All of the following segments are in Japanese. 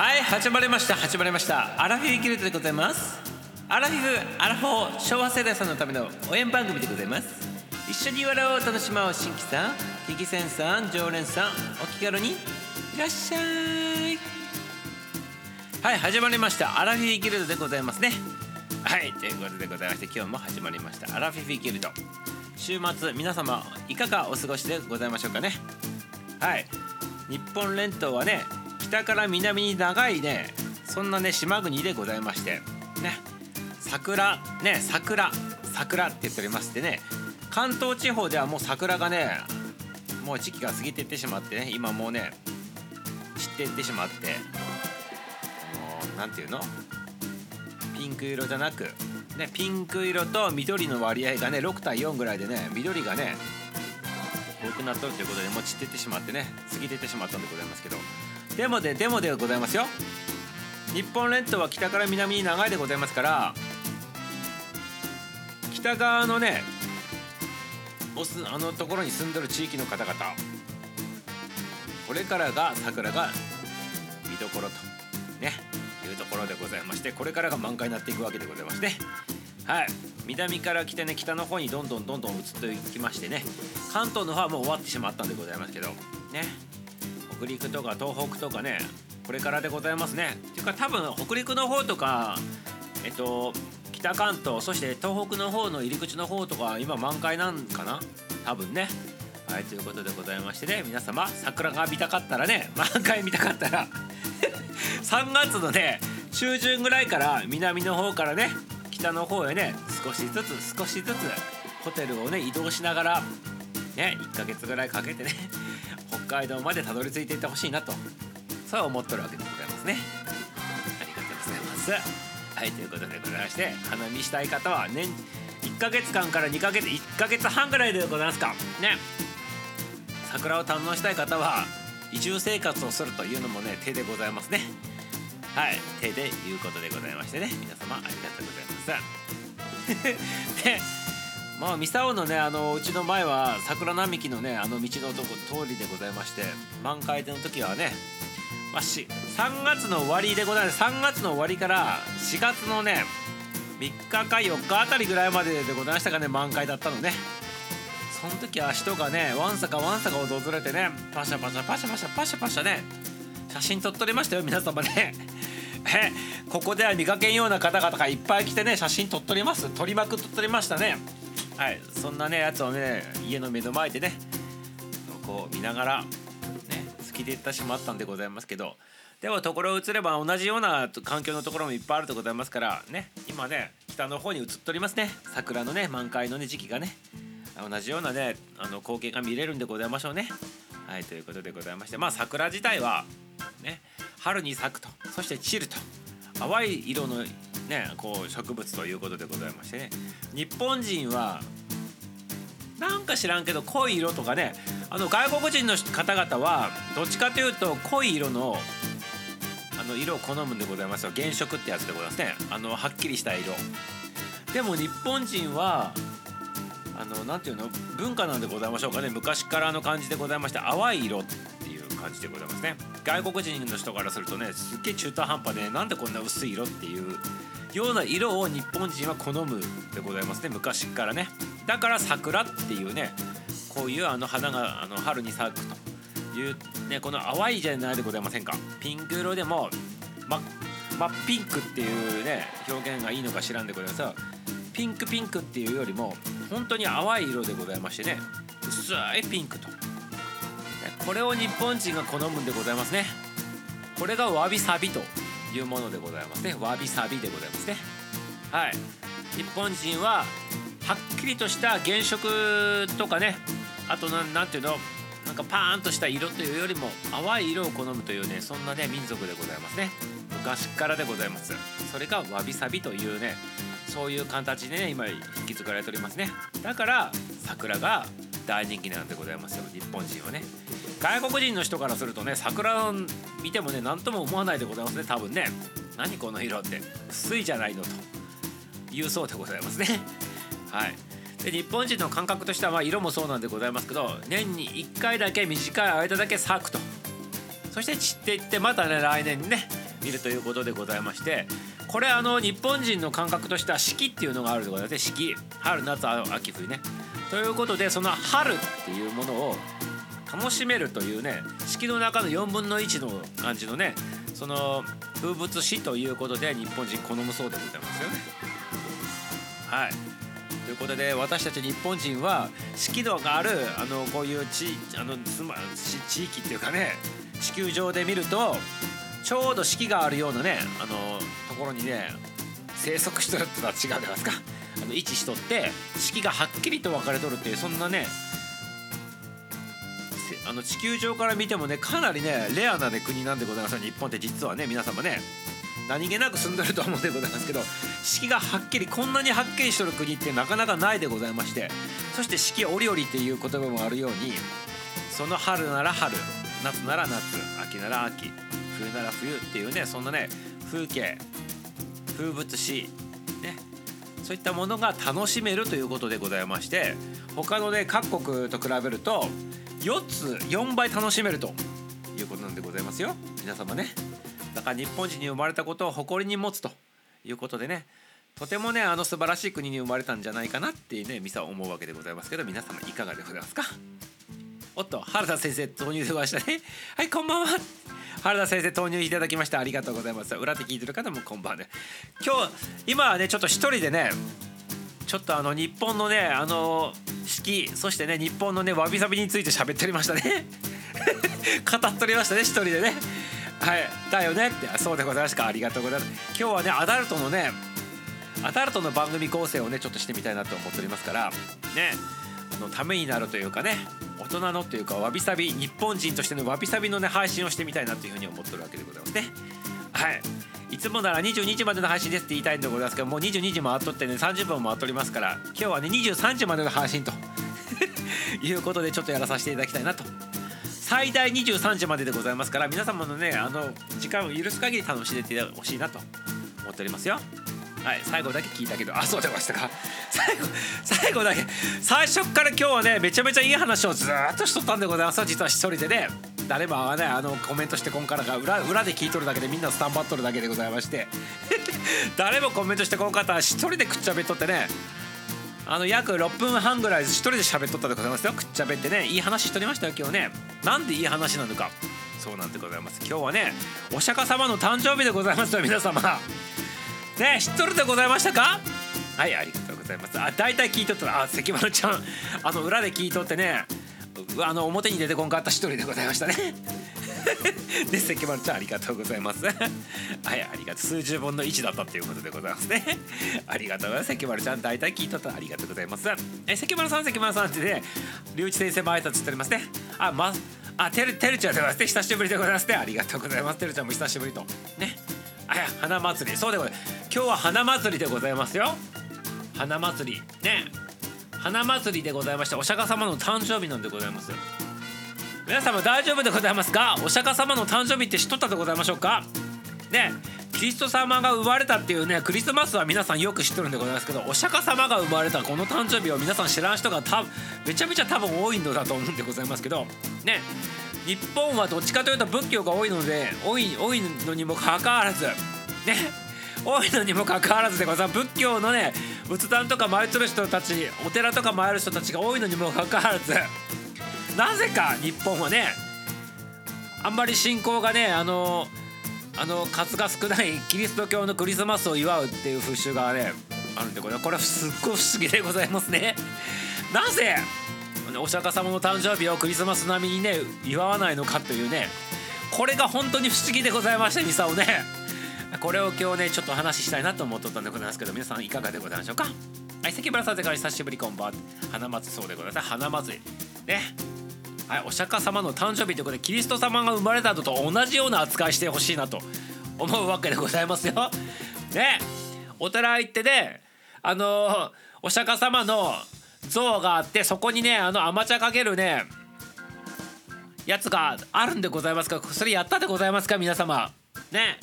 はい始まりました始まりました。アラフィフギルドでございます。アラフィフアラフォー昭和世代さんのための応援番組でございます。一緒に笑おう楽しまおう新規さん危機戦さん常連さんお気軽にいらっしゃい。はい始まりました。アラフィフギルドでございますね。はいということでございまして今日も始まりました。アラフィフギルド。週末皆様いかがお過ごしでございましょうかね。はい。日本列島はね北から南に長いねそんなね島国でございましてね桜ね桜桜って言っておりましてね関東地方ではもう桜がねもう時期が過ぎていってしまってね今もうね散っていってしまってもうなんていうの？ピンク色じゃなくねピンク色と緑の割合がね6対4ぐらいでね緑がね多くなっとるということでもう散っていってしまってね過ぎていってしまったんでございますけどでもででもでございますよ。日本列島は北から南に長いでございますから北側のねおすあのところに住んでる地域の方々これからが桜が見どころとねいうところでございましてこれからが満開になっていくわけでございましてはい。南から来てね北の方にどんどんどんどん移っていきましてね関東の方はもう終わってしまったんでございますけどね。北陸とか東北とかねこれからでございますね。ていうか多分北陸の方とかえっと北関東そして東北の方の入り口の方とか今満開なんかな？多分ね。はいということでございましてね。皆様桜が見たかったらね 満開見たかったら 3月のね中旬ぐらいから南の方からね北の方へね少しずつ少しずつホテルをね移動しながらね1ヶ月ぐらいかけてね北海道までたどり着いていってほしいなとそう思っとるわけでございますね。ありがとうございます。はいということでございまして花見したい方は年1ヶ月間から2ヶ月1ヶ月半ぐらいでございますか。ね。桜を堪能したい方は移住生活をするというのもね手でございますね。はい手でいうことでございましてね。皆様ありがとうございます。で まあ三竿のねあのうちの前は桜並木のねあの道のとこ通りでございまして満開の時はねまあ、し3月の終わりでございます。3月の終わりから4月のね3日か4日あたりぐらいまででございましたかね満開だったのね。その時は人がねわんさかわんさか訪れてねパシャパシャパシャパシャパシャパシャね写真撮っとりましたよ皆様ね。えここでは見かけんような方々がいっぱい来てね写真撮っとります。撮りまくっとりましたね。はいそんなねやつをね家の目の前でねこう見ながらね好きでいってしまったんでございますけどでもところ移れば同じような環境のところもいっぱいあるでございますからね今ね北の方に移っておりますね桜のね満開のね時期がね同じようなねあの光景が見れるんでございましょうね。はいということでございましてまあ桜自体はね春に咲くとそして散ると淡い色のねこう植物ということでございましてね。日本人はなんか知らんけど濃い色とかねあの外国人の方々はどっちかというと濃い色のあの色を好むんでございますよ。原色ってやつでございますね。あのはっきりした色。でも日本人はあのなていうの？文化なんでございましょうかね。昔からの感じでございまして淡い色っていう感じでございますね。外国人の人からするとねすっげえ中途半端でなんでこんな薄い色っていうような色を日本人は好むでございますね昔からね。だから桜っていうねこういうあの花があの春に咲くというねこの淡いじゃないでございませんか。ピンク色でも真真っピンクっていうね表現がいいのか知らんでございます。がピンクピンクっていうよりも本当に淡い色でございましてね薄いピンクと。これを日本人が好むんでございますね。これがわびさびと。いうものでございますね。わびさびでございますね。はい。日本人ははっきりとした原色とかね。あと何ていうの？なんかパーンとした色というよりも淡い色を好むというねそんなね民族でございますね。昔からでございます。それがわびさびというねそういう形でね今引き継がれておりますね。だから桜が大人気なんでございますよ。日本人はね。外国人の人からするとね桜を見てもね何とも思わないでございますね。多分ね。何この色って。薄いじゃないのと。言うそうでございますね。はい。で日本人の感覚としてはまあ色もそうなんでございますけど年に1回だけ短い間だけ咲くと。そして散っていってまたね来年にね見るということでございまして。これあの日本人の感覚としては四季っていうのがあるところで四季。春夏秋冬ね。ということでその春っていうものを楽しめるというね式の中の4分の1の感じのねその風物詩ということで日本人好むそうでございますよね。はいということで私たち日本人は四季度があるあのこういう地あのつま地域っていうかね地球上で見るとちょうど四季があるようなねあのところにね生息してるってのは違うんですかの位置しとって四季がはっきりと分かれとるっていうそんなねあの地球上から見てもねかなりねレアな、ね、国なんでございます日本って実はね皆様ね何気なく住んでると思うんでございますけど四季がはっきりこんなにはっきりしとる国ってなかなかないでございましてそして四季折々っていう言葉もあるようにその春なら春夏なら夏秋なら秋冬なら冬っていうねそんなね風景風物詩そういったものが楽しめるということでございまして他のね各国と比べると4つ4倍楽しめるということなんでございますよ。皆様ね。だから日本人に生まれたことを誇りに持つということでねとてもねあの素晴らしい国に生まれたんじゃないかなっていうねミサは思うわけでございますけど皆様いかがでございますか？おっと原田先生投入でましたね。はいこんばんは。原田先生投入いただきました。ありがとうございます。裏で聞いてる方もこんばんはね。今日今はねちょっと一人でねちょっとあの日本のねあの四季そしてね日本のねわびさびについて喋っておりましたね。語っておりましたね一人でね。はいだよねって。そうでございますか。ありがとうございます。今日はねアダルトのねアダルトの番組構成をねちょっとしてみたいなと思っておりますからね。のためになるというかね大人のというかわびさび日本人としてのわびさびのね配信をしてみたいなというふうに思ってるわけでございますね。はい。いつもなら22時までの配信ですって言いたいんでございますけどもう22時回っとってね30分回っておりますから今日はね23時までの配信と いうことでちょっとやらさせていただきたいなと。最大23時まででございますから皆様のねあの時間を許す限り楽しんでてほしいなと思っておりますよ。はい最後だけ聞いたけどあそう出ましたか。最後最後だけ。最初から今日はねめちゃめちゃいい話をずっとしとったんでございます。実は一人でね誰もはねあのコメントしてこんからが裏裏で聞いとるだけでみんなスタンバっとるだけでございまして。誰もコメントしてこんかったら一人でくっちゃべっとってね。あの約6分半ぐらい一人で喋っとったでございますよ。くっちゃべってねいい話しとりましたよ今日ね。なんでいい話なのか。そうなんでございます。今日はねお釈迦様の誕生日でございますよ皆様。ね知っとるでございましたか？はいありがとうございます。あ大体聞いとったらあ関丸ちゃんあの裏で聞いとってねあの表に出てこんかった一人でございましたね。で 関丸ちゃんありがとうございます。はいありがとう。数十分の1だったっていうことでございますね。ありがとうございます。関丸ちゃん大体聞いとったらありがとうございます。え関丸さん関丸さんってね龍一先生も挨拶しておりますね。あまあてるてるちゃんでございますね。久しぶりでございますね。ありがとうございます。てるちゃんも久しぶりと。ね。あ や花祭り。そうでございます。今日は花祭りでございますよ。花祭り。ね。花祭りでございましてお釈迦様の誕生日なんでございます皆様大丈夫でございますか？お釈迦様の誕生日って知っとったでございましょうか？ね。キリスト様が生まれたっていうねクリスマスは皆さんよく知ってるんでございますけどお釈迦様が生まれたこの誕生日を皆さん知らん人がためちゃめちゃ多分多いのだと思うんでございますけどね。日本はどっちかというと仏教が多いので多い多いのにもかかわらずね多いのにもかかわらずでございます仏教のね仏壇とか参ってる人たちお寺とか参る人たちが多いのにもかかわらずなぜか日本はねあんまり信仰がねあのあの数が少ないキリスト教のクリスマスを祝うっていう風習がねあるんでこれこれはすっごい不思議でございますね。なぜお釈迦様の誕生日をクリスマス並みにね祝わないのかというねこれが本当に不思議でございましてミサをね。これを今日ねちょっと話ししたいなと思っとったんでございますけど皆さんいかがでございましょうか？はい関村さんから久しぶりこんばんは花祭そうでございます。花祭りね。はいお釈迦様の誕生日ということでキリスト様が生まれたのと同じような扱いしてほしいなと思うわけでございますよ。ね。お寺行ってねあのお釈迦様の像があってそこにねあの甘茶かけるねやつがあるんでございますか？それやったでございますか？皆様。ね。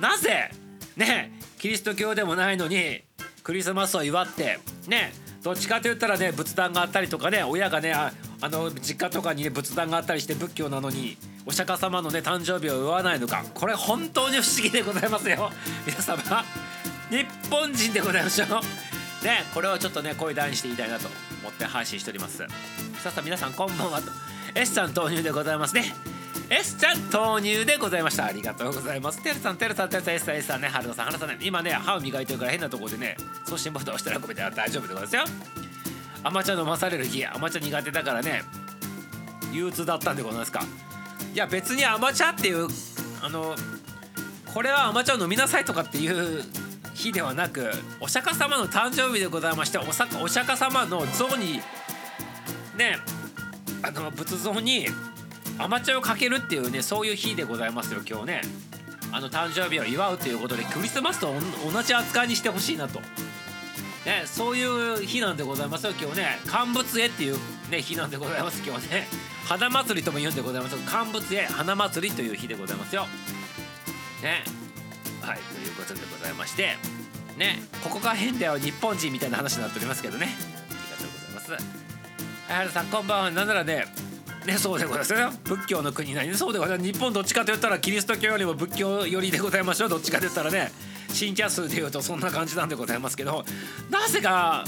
なぜ？ね。キリスト教でもないのにクリスマスを祝ってね。どっちかと言ったらね仏壇があったりとかね親がねああの実家とかにね仏壇があったりして仏教なのにお釈迦様のね誕生日を祝わないのか？これ本当に不思議でございますよ。皆様。日本人でございましょう。ねこれをちょっとね声大にして言いたいなと思って配信しております。さあ皆さんこんばんはと。S さん投入でございますね。S ちゃん投入でございました。ありがとうございます。てるさんてるさんてるさん S さん S さんね。春野さん春野さんね。今ね歯を磨いてるから変なところでね送信ボタン押したらごめんな大丈夫でございますよ。甘茶飲まされる日甘茶苦手だからね憂鬱だったんでございますか。いや別に甘茶っていうあのこれは甘茶を飲みなさいとかっていう日ではなくお釈迦様の誕生日でございましてお釈迦様の像にねあの仏像に甘茶をかけるっていうねそういう日でございますよ今日ね。あの誕生日を祝うということでクリスマスと同じ扱いにしてほしいなと、ね、そういう日なんでございますよ今日ね。乾物絵っていう、ね、日なんでございます今日ね。花祭りとも言うんでございます乾物絵花祭りという日でございますよ。ね。はいということでございましてねここが変だよ日本人みたいな話になっておりますけどね。ありがとうございます。原さんこんばんは。なんならねね、そうでございますよ。仏教の国なんでそうでございます。日本どっちかと言ったらキリスト教よりも仏教寄りでございましょう。どっちかと言ったらね信者数でいうとそんな感じなんでございますけどなぜか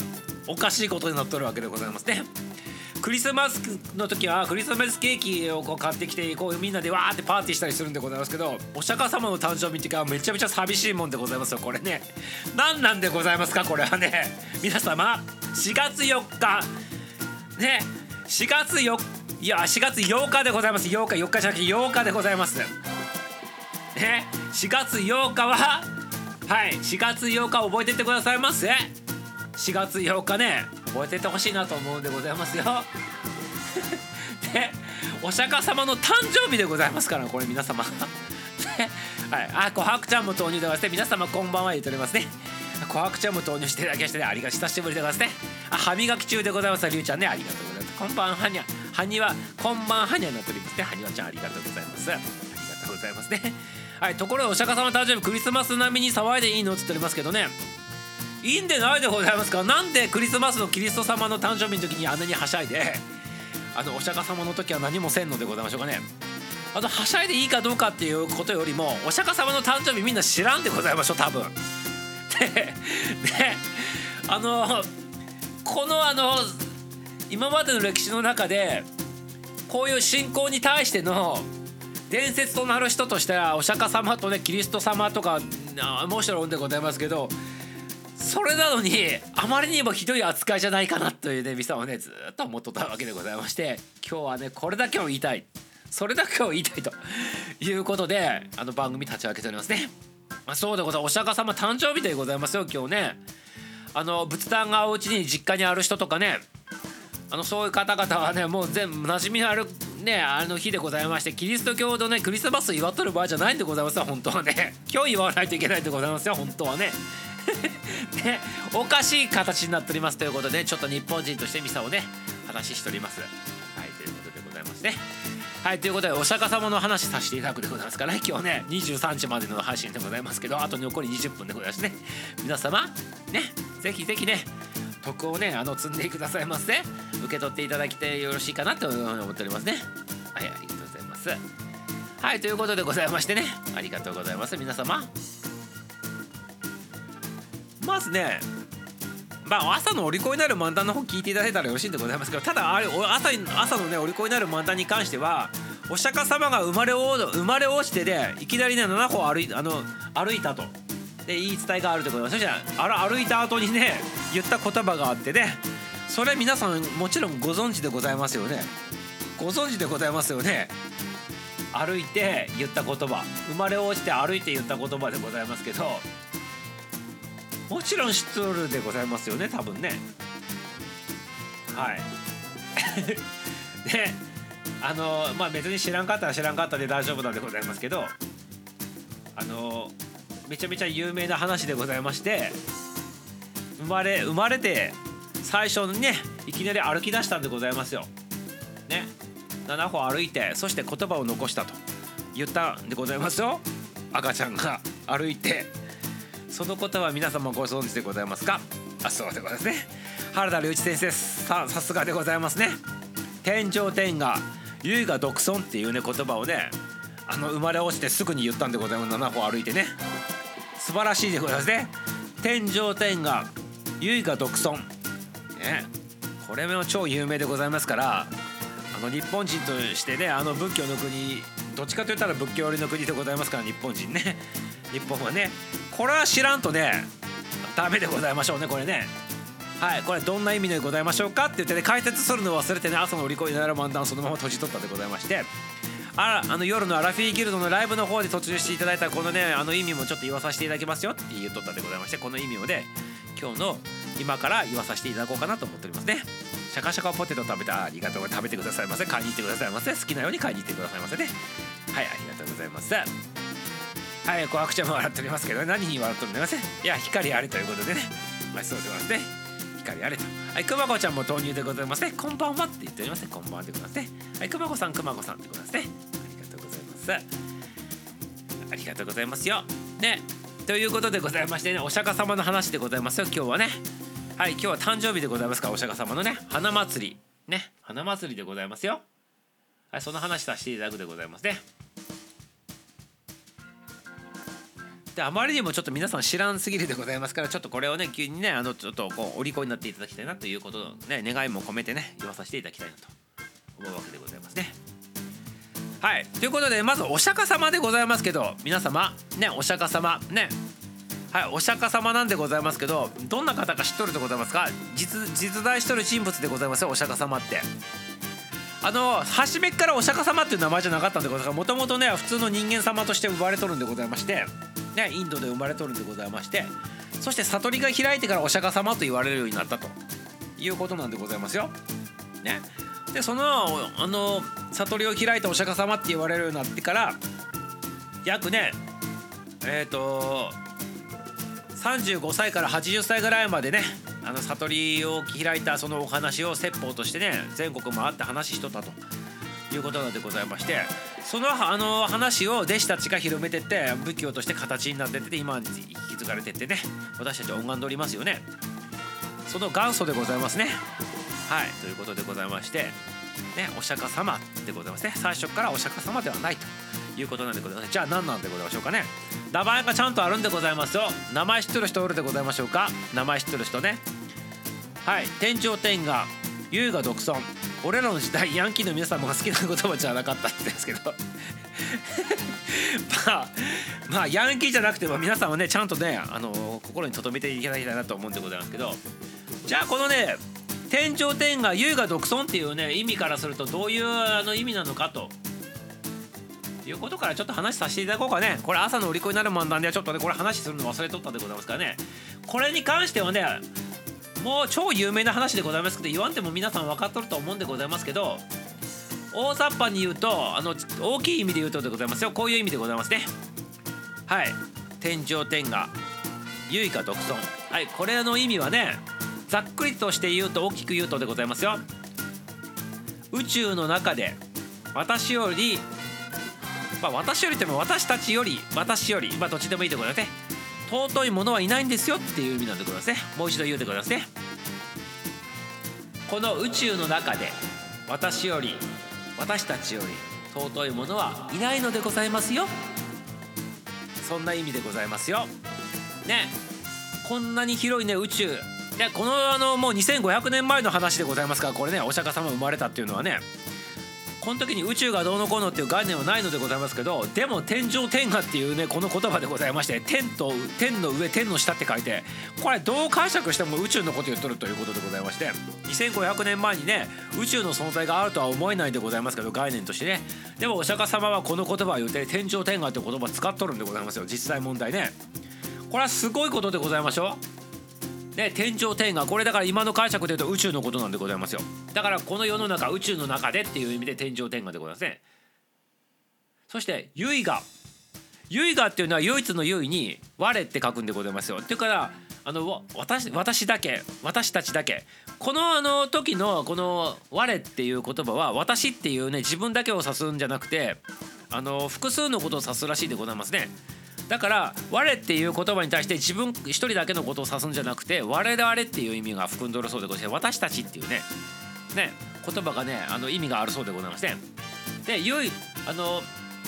おかしいことになっとるわけでございますね。クリスマスの時はクリスマスケーキをこう買ってきてこうみんなでわーってパーティーしたりするんでございますけどお釈迦様の誕生日っていうかめちゃめちゃ寂しいもんでございますよ。これね何なんでございますか？これはね。皆様4月4日ね4月4日いや4月8日でございます8日4日じゃなくて8日でございます。ね4月8日ははい4月8日覚えてってくださいませ。4月8日ね覚えててほしいなと思うんでございますよ でお釈迦様の誕生日でございますからこれ皆様 はい、あ、琥珀ちゃんも投入でございますね。皆様こんばんは言っておりますね。琥珀ちゃんも投入していただきまして、ね、ありが久しぶりでございますね。あ、歯磨き中でございます。りゅうちゃんね、ありがとうございます。こんばんはにゃ。はには、こんばんはにゃになっておりますね。はにわちゃんありがとうございます。ありがとうございますね。はい、ところでお釈迦様誕生日クリスマス並みに騒いでいいのって言っておりますけどね。いいんでないでございますか？なんでクリスマスのキリスト様の誕生日の時にあんなにはしゃいであのお釈迦様の時は何もせんのでございましょうかね。あとはしゃいでいいかどうかっていうことよりもお釈迦様の誕生日みんな知らんでございましょう多分。でであのこのあの今までの歴史の中でこういう信仰に対しての伝説となる人としてはお釈迦様とねキリスト様とかもちろんでございますけどそれなのにあまりにもひどい扱いじゃないかなというねミサはねずっと思っとったわけでございまして今日はねこれだけを言いたいそれだけを言いたいということであの番組立ち上げておりますね。まあ、そうでございますお釈迦様誕生日でございますよ今日ね。あの仏壇がお家に実家にある人とかねあのそういう方々はねもう全部馴染みのあるねあの日でございましてキリスト教のねクリスマス祝っとる場合じゃないんでございますよ本当はね今日祝わないといけないんでございますよ本当はね。ねおかしい形になっておりますということでちょっと日本人としてミサをね話しております。はいということでございますね。はいということでお釈迦様の話させていただくでございますからね今日ね23時までの配信でございますけどあと残り20分でございますね。皆様ねぜひぜひね徳をねあの積んでくださいませ。受け取っていただきてよろしいかなという風に思っておりますね。はいありがとうございます。はいということでございましてねありがとうございます。皆様。まずね。まあ朝のお利口になる漫談の方聞いていただいたらよろしいんでございますけどただあれ朝朝のねお利口になる漫談に関してはお釈迦様が生まれ生まれ落ちてでいきなりね7歩歩いあの歩いたと。で言い伝えがあると思いますそしたら歩いた後にね言った言葉があってねそれ皆さんもちろんご存知でございますよね。ご存知でございますよね。歩いて言った言葉。生まれ落ちて歩いて言った言葉でございますけどもちろん知っとるでございますよね多分ね。はい。であのまあ別に知らんかったら知らんかったで大丈夫なんでございますけどあのめちゃめちゃ有名な話でございまして生まれ生まれて最初にねいきなり歩き出したんでございますよ。ね。7歩歩いてそして言葉を残したと言ったんでございますよ。赤ちゃんが歩いて。そのことは皆様ご存知でございますか？あそうでございますね。原田隆一先生ささすがでございますね。天上天下唯我独尊っていうね言葉をねあの生まれ落ちてすぐに言ったんでございます。7歩歩いてね。素晴らしいでございますね。天上天下唯我独尊。ね。これも超有名でございますからあの日本人としてねあの仏教の国どっちかといったら仏教寄りの国でございますから日本人ね。日本はね。これは知らんとねダメでございましょうねこれね。はいこれどんな意味でございましょうか？って言ってね解説するのを忘れてね朝の売り子になる漫談そのまま閉じ取ったでございまして。あらあの夜のアラフィーギルドのライブの方で途中していただいたこのねあの意味もちょっと言わさせていただきますよって言っとったでございましてこの意味をね今日の今から言わさせていただこうかなと思っておりますね。シャカシャカポテト食べたありがとう食べてくださいませ。買いに行ってくださいませ。好きなように買いに行ってくださいませね。はいありがとうございます。はい小白ちゃんも笑っておりますけど何に笑っておりますいや光あれということでね。まあそうでございますね。光あれと。はいくまこちゃんも投入でございますね。こんばんはって言っておりますね。こんばんはでございますね。はいくまこさんくまこさんでございますね。ありがとうございます。ありがとうございますよ。ね。ということでございましてねお釈迦様の話でございますよ。今日はね。はい今日は誕生日でございますか。らお釈迦様のね。花祭り。ね。花祭りでございますよ。はいその話させていただくでございますね。であまりにもちょっと皆さん知らんすぎるでございますからちょっとこれをね急にねあのちょっとこうお利口になっていただきたいなということをね願いも込めてね言わさせていただきたいなと思うわけでございますね。はい。ということでまずお釈迦様でございますけど皆様ねお釈迦様ね。はいお釈迦様なんでございますけどどんな方か知っとるでございますか？実実在しとる人物でございますよお釈迦様って。あの初めからお釈迦様っていう名前じゃなかったんでございます。もともとね普通の人間様として生まれとるんでございまして。ねインドで生まれとるんでございまして。そして悟りが開いてからお釈迦様と言われるようになったということなんでございますよ。ね、でそのあの悟りを開いたお釈迦様って言われるようになってから約ねえっ、ー、と35歳から80歳ぐらいまでねあの悟りを開いたそのお話を説法としてね全国回って話しとったと。いうことなんでございましてそのあの話を弟子たちが広めてって仏教として形になってて今に引き継がれてってね私たち拝んでおりますよね。その元祖でございますね。はい。ということでございましてねお釈迦様でございますね。最初からお釈迦様ではないと。いうことなんでございますじゃあ何なんでございましょうかね。名前がちゃんとあるんでございますよ。名前知ってる人おるでございましょうか。名前知ってる人ね。はい。天上天下優雅独尊。俺らの時代ヤンキーの皆様が好きな言葉じゃなかったんですけど。まあまあヤンキーじゃなくても皆さんはねちゃんとねあの心に留めていただきたいなと思うんでございますけど。じゃあこのね天上天下優雅独尊っていうね意味からするとどういうあの意味なのかと。いうことからちょっと話させていただこうかね。これ朝の売り子になる漫談ではちょっとねこれ話するの忘れとったでございますからね。これに関してはねもう超有名な話でございますけど言わんでも皆さん分かっとると思うんでございますけど大雑把に言うとあの大きい意味で言うとでございますよ。こういう意味でございますね。はい。天上天下。唯我独尊。はい。これの意味はねざっくりとして言うと大きく言うとでございますよ。宇宙の中で私よりまあ私よりとも私たちより私よりまあどっちでもいいでございますね。尊いものはいないんですよっていう意味なんでございますね。もう一度言うでございますね。この宇宙の中で私より私たちより尊いものはいないのでございますよ。そんな意味でございますよ。ね。こんなに広いね宇宙。でこのあのもう2500年前の話でございますからこれねお釈迦様生まれたっていうのはね。この時に宇宙がどうのこうのっていう概念はないのでございますけどでも天上天下っていうねこの言葉でございまして天と天の上天の下って書いてこれどう解釈しても宇宙のこと言っとるということでございまして2500年前にね宇宙の存在があるとは思えないでございますけど概念としてね。でもお釈迦様はこの言葉を言って天上天下って言葉使っとるんでございますよ。実際問題ね。これはすごいことでございましょう。ね、天上天下。これだから今の解釈で言うと宇宙のことなんでございますよ。だからこの世の中宇宙の中でっていう意味で天上天下でございますね。そして唯我唯我っていうのは唯一の唯に我って書くんでございますよ。っていうからあの私私だけ私たちだけ。このあの時のこの「我」っていう言葉は私っていうね自分だけを指すんじゃなくてあの複数のことを指すらしいでございますね。だから「我」っていう言葉に対して自分一人だけのことを指すんじゃなくて「我々」っていう意味が含んどるそうでございます。私たちっていうね。ね言葉がねあの意味があるそうでございまして、ね、で唯あの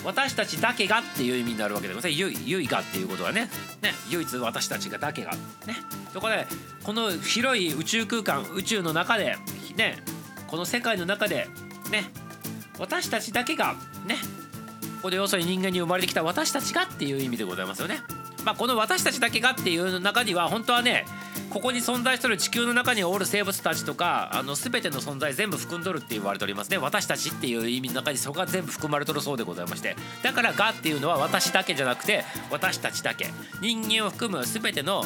私たちだけがっていう意味になるわけでございます。唯がっていうことはね。ね唯一私たちがだけが。ね。そこでこの広い宇宙空間宇宙の中でねこの世界の中でね私たちだけがねここで要するに人間に生まれてきた私たちがっていう意味でございますよね。まあ、この私たちだけがっていう中には本当はねここに存在してる地球の中におる生物たちとかあの全ての存在全部含んどるって言われておりますね。私たちっていう意味の中にそこが全部含まれとるそうでございまして。だから「が」っていうのは私だけじゃなくて私たちだけ。人間を含む全ての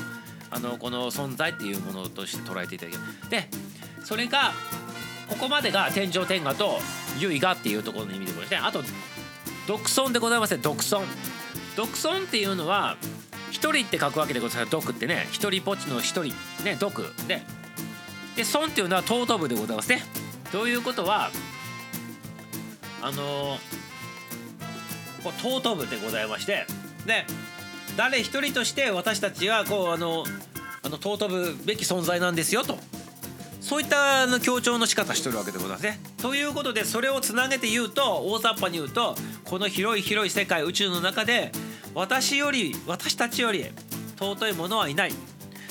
あのこの存在っていうものとして捉えていただける。でそれがここまでが天上天下と唯我っていうところの意味でございましてあと独尊でございますね独尊。独尊っていうのは一人って書くわけでございます。独ってね。一人ぽっちの一人。ね独。でで尊っていうのは尊ぶでございますね。ということはあのこ尊ぶでございましてで誰一人として私たちはこうあのあの尊ぶべき存在なんですよと。そういったあの強調の仕方してるわけでございますね。ということでそれをつなげて言うと大雑把に言うとこの広い広い世界宇宙の中で私より私たちより尊いものはいない。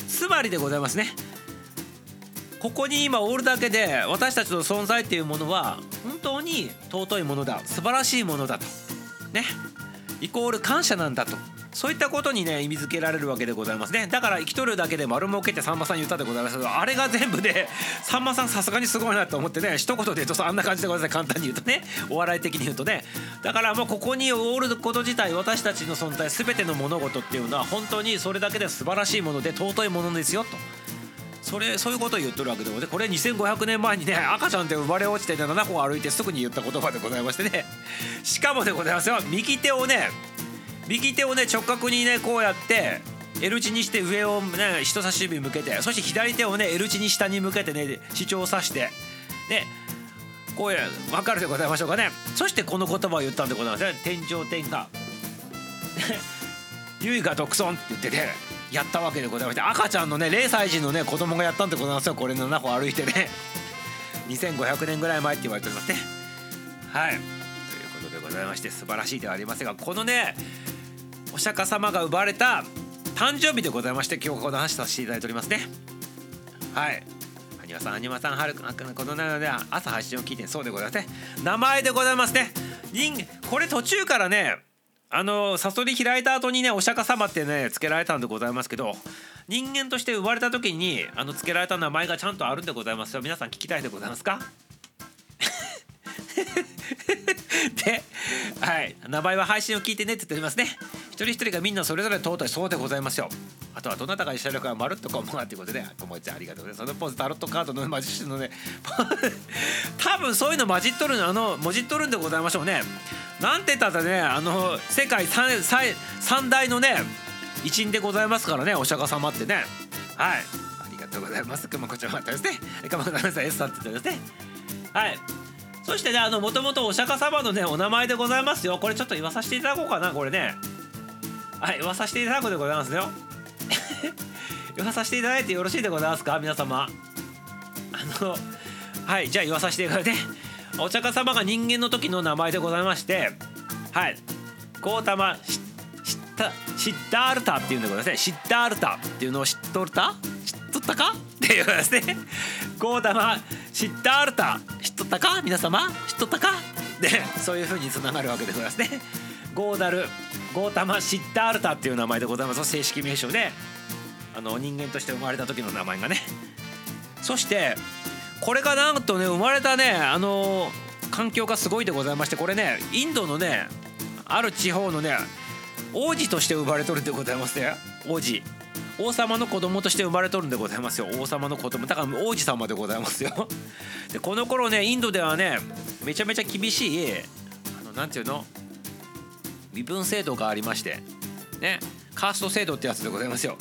つまりでございますね。ここに今おるだけで私たちの存在っていうものは本当に尊いものだ。素晴らしいものだと。ね。イコール感謝なんだと。そういったことにね意味付けられるわけでございますね。だから生きとるだけで丸儲けてさんまさん言ったでございますあれが全部で さんまさんさすがにすごいなと思ってね一言で言うとあんな感じでございます。簡単に言うとねお笑い的に言うとね。だからもうここにおること自体私たちの存在全ての物事っていうのは本当にそれだけで素晴らしいもので尊いものですよと。それそういうことを言ってるわけでございます。これ2500年前にね赤ちゃんって生まれ落ちて、ね、7歩歩いてすぐに言った言葉でございましてね。しかもでございますよ右手をね右手をね直角にねこうやって L 字にして上をね人差し指向けてそして左手をね L 字に下に向けてね主張を指してでこういう分かるでございましょうかね。そしてこの言葉を言ったんでございますね。天上天下。唯我独尊って言っててやったわけでございまして赤ちゃんのね0歳児のね子供がやったんでございますよ。これ7歩歩いてね。2500年ぐらい前って言われておりますね。はい。ということでございまして素晴らしいではありますがこのねお釈迦様が生まれた誕生日でございまして今日この話させていただいておりますね。はい。アニワさんアニワさんはるこのなので朝配信を聞いてそうでございますね。名前でございますね。人これ途中からねあのサソリ開いた後にねお釈迦様ってね付けられたんでございますけど人間として生まれた時にあの付けられた名前がちゃんとあるんでございますよ。皆さん聞きたいでございますか？で、はい、名前は配信を聞いてねって言っておりますね。一人一人がみんなそれぞれ尊いそうでございますよ。あとはどなたが一緒にかまるっとこうもがということで、こもちゃんありがとうございます。そのポーズタロットカードのマジシャンのね、多分そういうの混じっとるの、あの、混じっとるんでございましょうね。なんて言ったらね、あの、世界三三大のね、一員でございますからね、お釈迦様ってね。はい。ありがとうございます。くまこちゃんまたですね。かまこちゃん S さんって言ってですね。はい。そしてねあのもともとお釈迦様のねお名前でございますよ。これちょっと言わさせていただこうかなこれね。はい言わさせていただくでございますよ。言わさせていただいてよろしいでございますか皆様。あのはいじゃあ言わさせていただいて。お釈迦様が人間の時の名前でございましてはい。ゴータマシッタシッダールタっていうんでございますね。シッダールタっていうのを知っとるた？とったか？っていうですね。ゴータマシッダールタ知っとったか？皆様知っとったか？でそういうふうにつながるわけでございますね。ゴーダルゴータマシッダールタっていう名前でございます。正式名称で。あの人間として生まれた時の名前がね。そしてこれがなんとね生まれたねあの環境がすごいでございましてこれねインドのねある地方のね王子として生まれとるでございますね。王子。王様の子供として生まれとるんでございますよ。王様の子供。だから王子様でございますよ。でこの頃ねインドではねめちゃめちゃ厳しいあのなんていうの？身分制度がありましてねカースト制度ってやつでございますよ。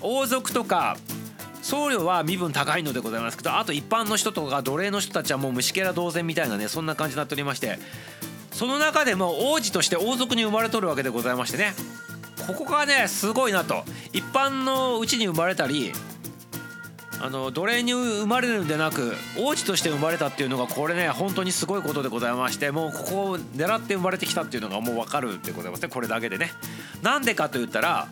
王族とか僧侶は身分高いのでございますけどあと一般の人とか奴隷の人たちはもう虫けら同然みたいなねそんな感じになっておりましてその中でも王子として王族に生まれとるわけでございましてね。ここがねすごいなと一般のうちに生まれたりあの奴隷に生まれるんでなく王子として生まれたっていうのがこれね本当にすごいことでございましてもうここを狙って生まれてきたっていうのがもう分かるでございますねこれだけでね。なんでかと言ったら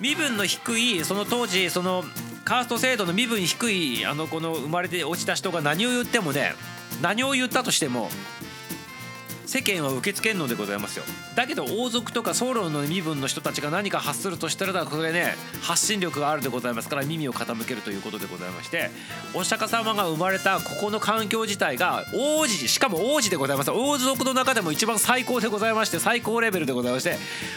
身分の低いその当時そのカースト制度の身分低いあのこの生まれて落ちた人が何を言ってもね何を言ったとしても世間は受け付けんのでございますよ。だけど王族とか僧侶の身分の人たちが何か発するとしたらこれね発信力があるでございますから耳を傾けるということでございましてお釈迦様が生まれたここの環境自体が王子しかも王子でございます。王族の中でも一番最高でございまして最高レベルでございまして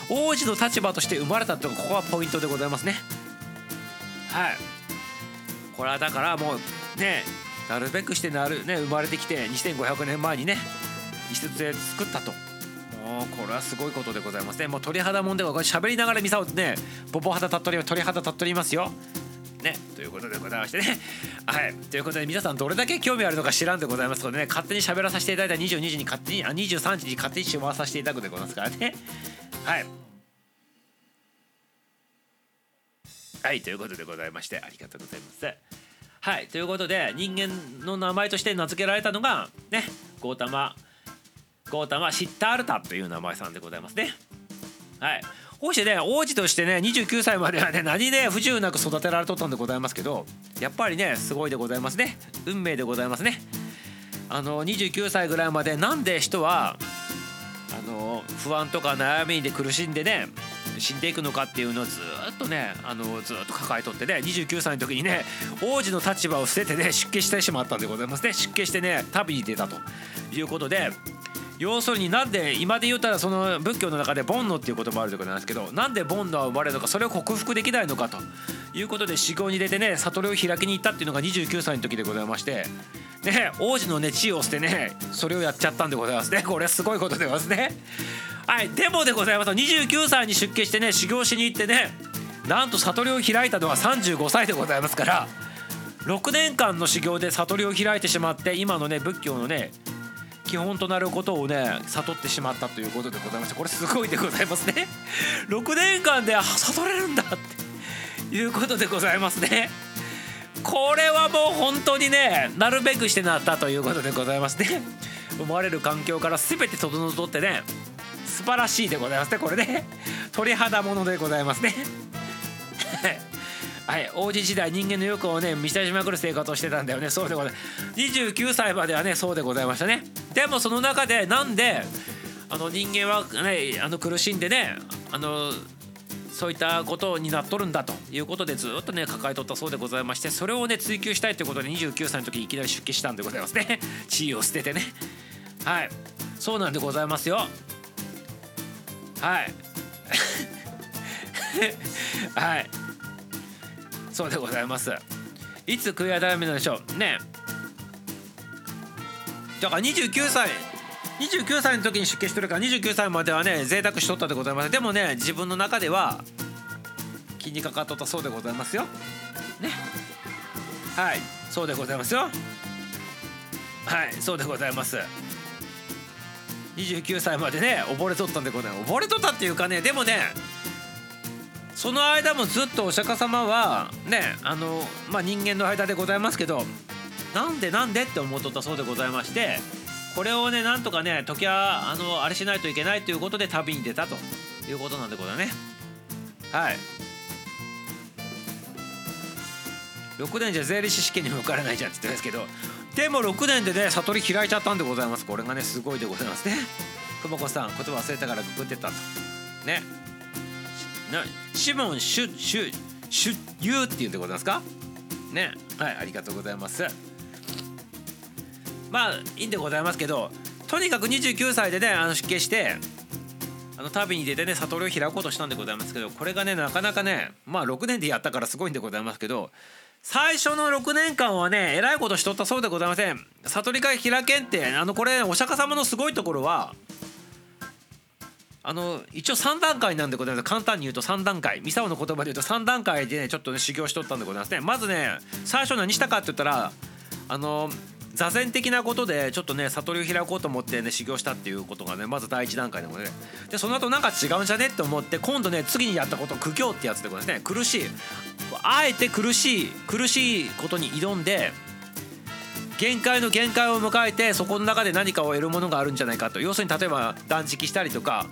王子の立場として生まれたってここがポイントでございますね。はい。これはだからもうねなるべくしてなるね生まれてきて2500年前にね一節で作ったともうこれはすごいことでございますねもう鳥肌もんではこれ喋りながらミサをねポポ肌たっとり鳥肌たっとりますよね、ということでございましてね。はい。ということで皆さんどれだけ興味あるのか知らんでございますのでね、勝手に喋らさせていただいた22時に勝手に、あ、23時に勝手にしまわさせていただくでございますからね。はい。はい、ということでございまして、ありがとうございます。はい、ということで人間の名前として名付けられたのが、ね、ゴータマゴータマ・シッタールタという名前さんでございますね。はい。こうしてね王子としてね29歳まではね何で不自由なく育てられとったんでございますけどやっぱりねすごいでございますね運命でございますねあの29歳ぐらいまでなんで人はあの不安とか悩みで苦しんでね死んでいくのかっていうのをずっとねあのずっと抱えとってね29歳の時にね王子の立場を捨ててね出家してしまったんでございますね出家してね旅に出たということで要するになんで今で言ったらその仏教の中で煩悩っていう言葉もあるところなんですけどなんで煩悩は生まれるのかそれを克服できないのかということで修行に出てね悟りを開きに行ったっていうのが29歳の時でございましてね王子のね地位を捨てねそれをやっちゃったんでございますね。これすごいことでございますね。はいでもでございます。29歳に出家してね修行しに行ってねなんと悟りを開いたのは35歳でございますから6年間の修行で悟りを開いてしまって今のね仏教のね基本となることをね悟ってしまったということでございましてこれすごいでございますね。6年間で悟れるんだっていうことでございますね。これはもう本当にねなるべくしてなったということでございますね。生まれる環境から全て整ってね素晴らしいでございますねこれね。鳥肌ものでございますね。はい王子時代人間の欲をね満たしまくる生活をしてたんだよね。そうでございます。29歳まではねそうでございましたね。でもその中でなんであの人間はねあの苦しんでねあのそういったことになっとるんだということでずっとね抱えとったそうでございましてそれをね追求したいということで29歳の時にいきなり出家したんでございますね。地位を捨ててね。はい。そうなんでございますよ。はい。はい。そうでございます。いつ悔い改めるのでしょう。ねだから29歳。29歳の時に出家してるから29歳まではね贅沢しとったでございます。でもね自分の中では気にかかっとったそうでございますよ。ね。はい。そうでございますよ。はい。そうでございます。29歳までね溺れとったんでございます。溺れとったっていうかねでもねその間もずっとお釈迦様はねあの、まあ、人間の間でございますけどなんでなんでって思っとったそうでございましてこれをねなんとかね時はあのあれしないといけないということで旅に出たということなんでございますね。はい。6年じゃ税理士試験にも受からないじゃんって言ってますけどでも6年でね悟り開いちゃったんでございます。これがねすごいでございますね。久保子さん言葉忘れたからググってたと。ね。なシモンシュシュシュユーって言うんでございますかねはいありがとうございますまあいいんでございますけどとにかく29歳でねあの出家してあの旅に出てね悟りを開こうとしたんでございますけどこれがねなかなかねまあ6年でやったからすごいんでございますけど最初の6年間はねえらいことしとったそうでございません悟り会開けんってあのこれお釈迦様のすごいところはあの一応3段階なんでございます。簡単に言うと3段階。ミサオの言葉で言うと3段階でねちょっとね修行しとったんでございますね。まずね最初何したかって言ったらあの座禅的なことでちょっとね悟りを開こうと思ってね修行したっていうことがねまず第一段階でもね。でその後なんか違うんじゃねって思って今度ね次にやったこと苦行ってやつでございますね。苦しい。あえて苦しい苦しいことに挑んで限界の限界を迎えてそこの中で何かを得るものがあるんじゃないかと。要するに例えば断食したりとか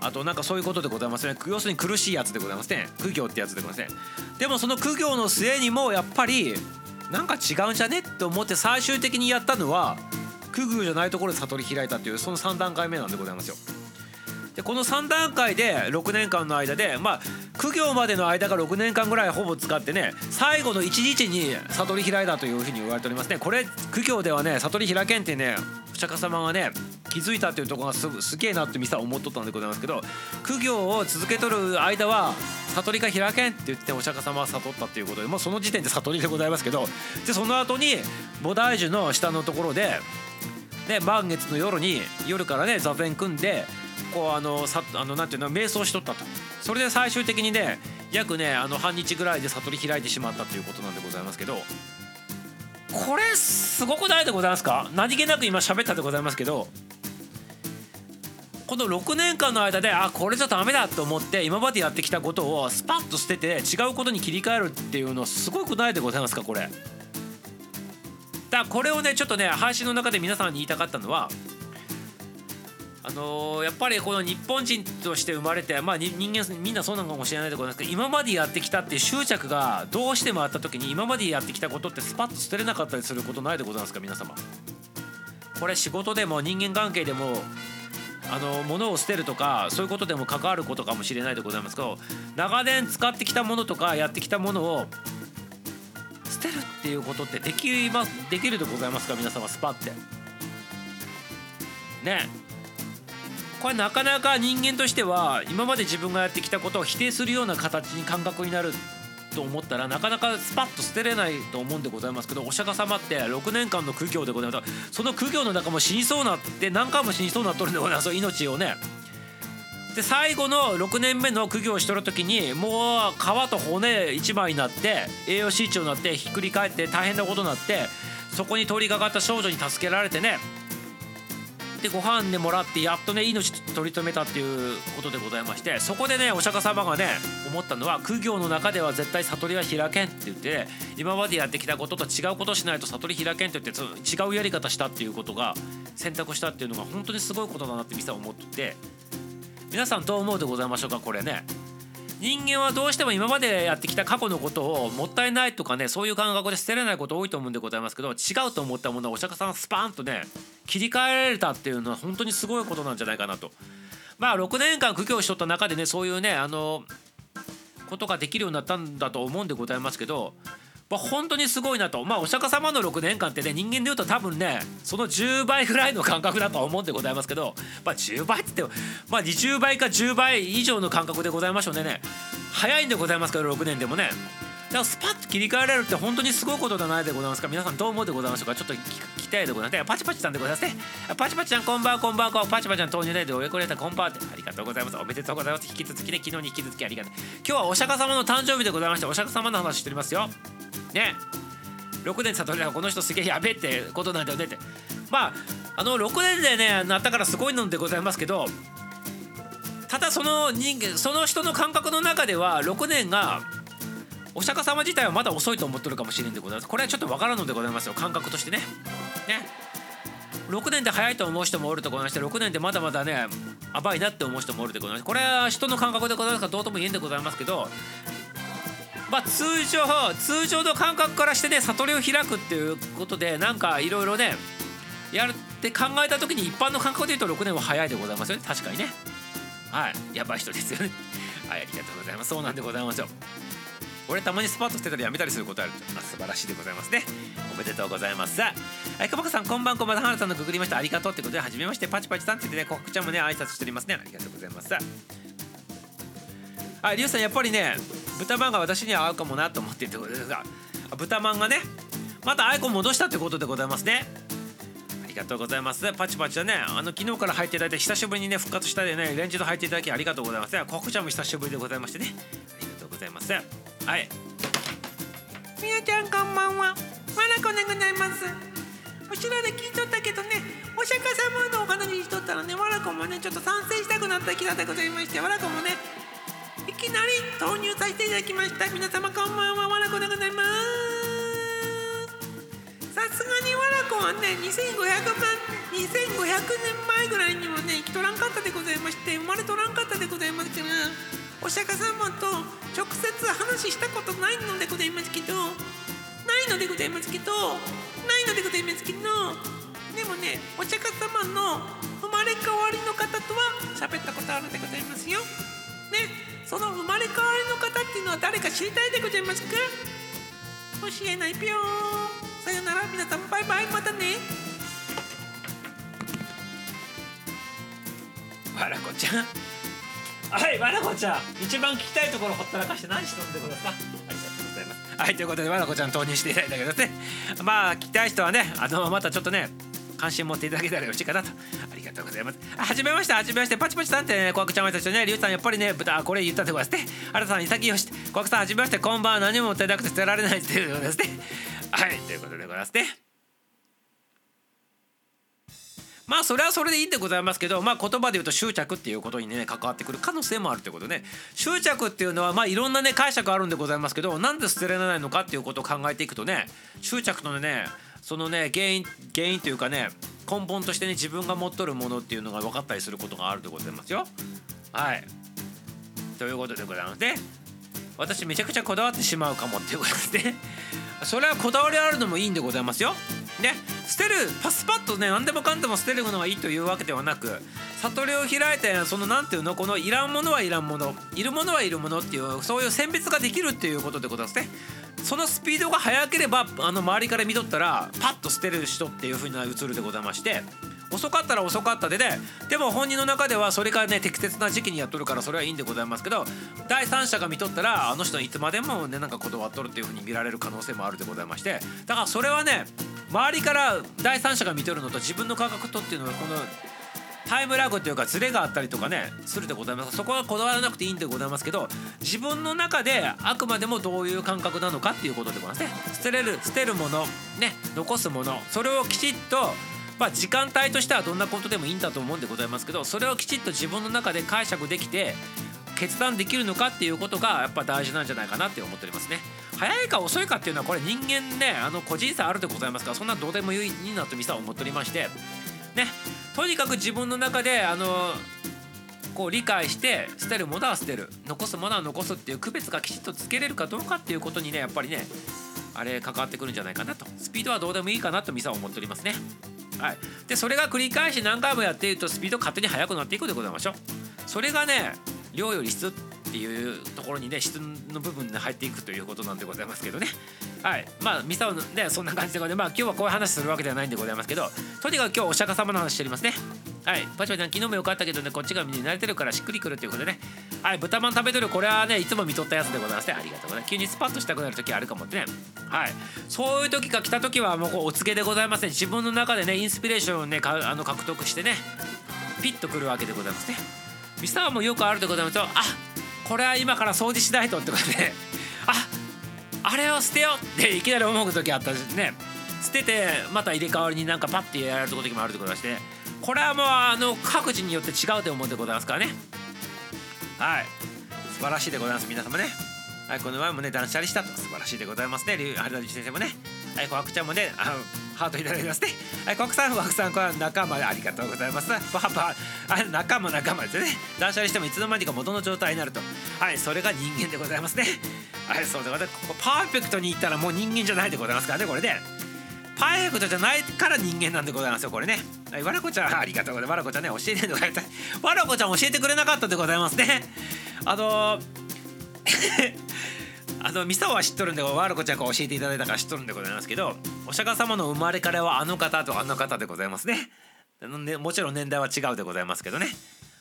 あとなんかそういうことでございますね。要するに苦しいやつでございますね。苦行ってやつでございますねでもその苦行の末にもやっぱりなんか違うんじゃねって思って最終的にやったのは苦行じゃないところで悟り開いたっていうその3段階目なんでございますよ。でこの3段階で6年間の間でまあ苦行までの間が6年間ぐらいほぼ使ってね最後の1日に悟り開いたというふうに言われておりますね。これ苦行ではね悟り開けんってねお釈迦様がね気づいたっていうところがすすげえなってミサは思っとったんでございますけど苦行を続けとる間は悟りが開けんって言ってお釈迦様は悟ったっていうことでもうその時点で悟りでございますけどでその後に菩提樹の下のところでで満月の夜に夜からね座禅組んでこうあのさあのなんていうの瞑想しとったと。それで最終的にね約ねあの半日ぐらいで悟り開いてしまったということなんでございますけど。これすごくないでございますか？何気なく今喋ったでございますけど。この6年間の間であこれじゃダメだと思って今までやってきたことをスパッと捨てて違うことに切り替えるっていうのすごくないでございますか？これ。だこれをねちょっとね配信の中で皆さんに言いたかったのはあのー、やっぱりこの日本人として生まれてまあ人間みんなそうなのかもしれないところなんですけど今までやってきたっていう執着がどうしてもあった時に今までやってきたことってスパッと捨てれなかったりすることないでございますか皆様。これ仕事でも人間関係でもあの物を捨てるとかそういうことでも関わることかもしれないでございますけど長年使ってきたものとかやってきたものを捨てるっていうことってできできるでございますか皆様スパって。ね。これなかなか人間としては今まで自分がやってきたことを否定するような形に感覚になると思ったらなかなかスパッと捨てれないと思うんでございます。けどお釈迦様って6年間の苦行でございます。その苦行の中も死にそうなって何回も死にそうなっとるんでございます。命をねで最後の6年目の苦行をしとる時にもう皮と骨一枚になって栄養失調になってひっくり返って大変なことになってそこに通りかかった少女に助けられてねでご飯でもらってやっとね命取り留めたっていうことでございましてそこでねお釈迦様がね思ったのは苦行の中では絶対悟りは開けんって言って今までやってきたことと違うことしないと悟り開けんって言って違うやり方したっていうことが選択したっていうのが本当にすごいことだなってミサは思ってて皆さんどう思うでございましょうかこれね。人間はどうしても今までやってきた過去のことをもったいないとかねそういう感覚で捨てれないこと多いと思うんでございますけど違うと思ったものをお釈迦さんスパーンとね切り替えられたっていうのは本当にすごいことなんじゃないかなと。まあ6年間苦行しとった中でねそういうねあのことができるようになったんだと思うんでございますけどまあ、本当にすごいなと。まあお釈迦様の6年間ってね人間でいうと多分ねその10倍ぐらいの感覚だと思うんでございますけどまあ10倍って言ってもまあ20倍か10倍以上の感覚でございましょうね。ね早いんでございますけど6年でもね。からスパッと切り替えられるって本当にすごいことじゃないでございますか皆さんどう思うでございましょうか。ちょっと聞きたいでございます。パチパチさんでございますね。パチパチちゃんこんばんはこんばんはパチパチちゃん投入ないでお役に立たこんばんはってありがとうございますおめでとうございます引き続きね昨日に引き続きありがとう今日はお釈迦様の誕生日でございましてお釈迦様の話しておりますよね6年悟りはこの人すげえやべえってことなんだよねってまああの6年でねなったからすごいのでございますけどただその人その人の感覚の中では6年がお釈迦様自体はまだ遅いと思ってるかもしれんでございます。これはちょっとわからんのでございますよ。感覚としてね。ね。6年で早いと思う人もおるとございまして6年でまだまだね甘いなって思う人もおるでございます。これは人の感覚でございますからどうとも言えんでございますけどまあ、通常通常の感覚からしてね悟りを開くっていうことでなんかいろいろねやるって考えた時に一般の感覚で言うと6年は早いでございますよね。確かにね。はい。やばい人ですよね。はいありがとうございます。そうなんでございますよ。俺たまにスパートしてたりやめたりすることあるあ素晴らしいでございますね。おめでとうございます。はい久保さんこんばんこんばん花さんのくぐりました。ありがとうってことではじめましてパチパチさんって言ってねコックちゃんもね挨拶しておりますね。ありがとうございます。さあ。リュウさんやっぱりね豚まんが私には合うかもなと思っているところですが豚まんがねまたアイコン戻したってことでございますね。ありがとうございます。パチパチはねあの昨日から入っていただいて久しぶりにね復活したでね連日入っていただきありがとうございます。コクちゃんも久しぶりでございましてね。ありがとうございます。はい。みやちゃんこんばんは。わらこでございます。後ろで聞いとったけどねお釈迦様のお話しとったらねわらこもねちょっと賛成したくなった気だでございましてわらこもねいきなり投入させていただきました。皆様こんばんは。わらこでございます。さすがにわらこはね2500万2500年前ぐらいにはね生きとらんかったでございまして生まれとらんかったでございますから。お釈迦様と直接話したことないのでございますけどないのでございますけどないのでございますけどでもねお釈迦様の生まれ変わりの方とは喋ったことあるでございますよ。ねその生まれ変わりの方っていうのは誰か知りたいでございますか？教えないぴょーん。さよなら。皆さんバイバイ。またね。わらこちゃん。はいわらこちゃん一番聞きたいところほったらかして何しとんでくださいありがとうございます。はいということでわらこちゃん投入していただいたけどね。まあ聞きたい人はねあのまたちょっとね関心持っていただけたらよろしいかなと。ありがとうございます。はじめましてはじめましてパチパチさんってね小悪ちゃんはたちね。りゅうさんやっぱりね豚これ言ったってことですね。あらさん潔よし。小悪さんはじめましてこんばんは。何ももったいなくて捨てられないっていうことですね。はいということでございますね。まあそれはそれでいいんでございますけどまあ言葉で言うと執着っていうことにね関わってくる可能性もあるということで、ね、執着っていうのはまあいろんなね解釈あるんでございますけどなんで捨てられないのかっていうことを考えていくとね執着のねそのね原因原因というかね根本としてね自分が持っとるものっていうのが分かったりすることがあるでございますよ。はいということでございますね。私めちゃくちゃこだわってしまうかもっていうことですね。それはこだわりあるのもいいんでございますよ。ね、捨てるパスパッとね何でもかんでも捨てるのがいいというわけではなく悟りを開いてその何ていうのこのいらんものはいらんものいるものはいるものっていうそういう選別ができるっていうことでございますね。そのスピードが速ければあの周りから見とったらパッと捨てる人っていう風な映るでございまして遅かったら遅かったでね。でも本人の中ではそれがね適切な時期にやっとるからそれはいいんでございますけど第三者が見とったらあの人いつまでもねなんかこだわっとるっていう風に見られる可能性もあるでございまして。だからそれはね周りから第三者が見とるのと自分の感覚とっていうのはこのタイムラグというかズレがあったりとかねするでございます。そこはこだわらなくていいんでございますけど自分の中であくまでもどういう感覚なのかっていうことでございますね。捨てれる捨てるものね残すものそれをきちっとまあ時間帯としてはどんなことでもいいんだと思うんでございますけどそれをきちっと自分の中で解釈できて決断できるのかっていうことがやっぱ大事なんじゃないかなって思っておりますね。早いか遅いかっていうのはこれ人間ねあの個人差あるでございますからそんなどうでもいいなとミサは思っておりましてね。とにかく自分の中であのこう理解して捨てるものは捨てる。残すものは残すっていう区別がきちっとつけれるかどうかっていうことにねやっぱりねあれ関わってくるんじゃないかなと。スピードはどうでもいいかなとミサは思っておりますね。はい。でそれが繰り返し何回もやっているとスピード勝手に速くなっていくでございましょう。それがね量より質っていうところにね質の部分に入っていくということなんでございますけどね。はい。まあミサはねそんな感じでねまあ今日はこういう話するわけではないんでございますけどとにかく今日お釈迦様の話しておりますね。はい。パチパチさん昨日もよかったけどねこっちが見に慣れてるからしっくりくるということでね。はい。豚まん食べとるこれはねいつも見とったやつでございます。ねありがとうございます。急にスパッとしたくなる時あるかもってね。はい。そういう時が来た時はもうこうお告げでございますね自分の中でねインスピレーションをねかあの獲得してねピッとくるわけでございますね。ミサはもうよくあるでございますとあこれは今から掃除しないとってことでああれを捨てようっていきなり思う時あったしね。捨ててまた入れ替わりになんかパッてやられる時もあるでございましてこれはもうあの各自によって違うと思うんでございますからね。はい。素晴らしいでございます皆様ね。はいこの前もね断捨離したと。素晴らしいでございますね。龍原田先生もね。はい小白ちゃんもねあハートいただきますね。はい国産枠さんこれは仲間でありがとうございますパパあ仲間仲間ですね。断捨離してもいつの間にか元の状態になると。はいそれが人間でございますね。はいそうでございます。パーフェクトにいったらもう人間じゃないでございますからねこれで、パーフェクトじゃないから人間なんでございますよこれね。はいわらこちゃんありがとうございます。わらこちゃんね教えてくれたわらこちゃん教えてくれなかったでございますね。あのあのミサは知っとるんでわらこちゃんが教えていただいたから知っとるんでございますけどお釈迦様の生まれからはあの方とあの方でございますねねもちろん年代は違うでございますけどね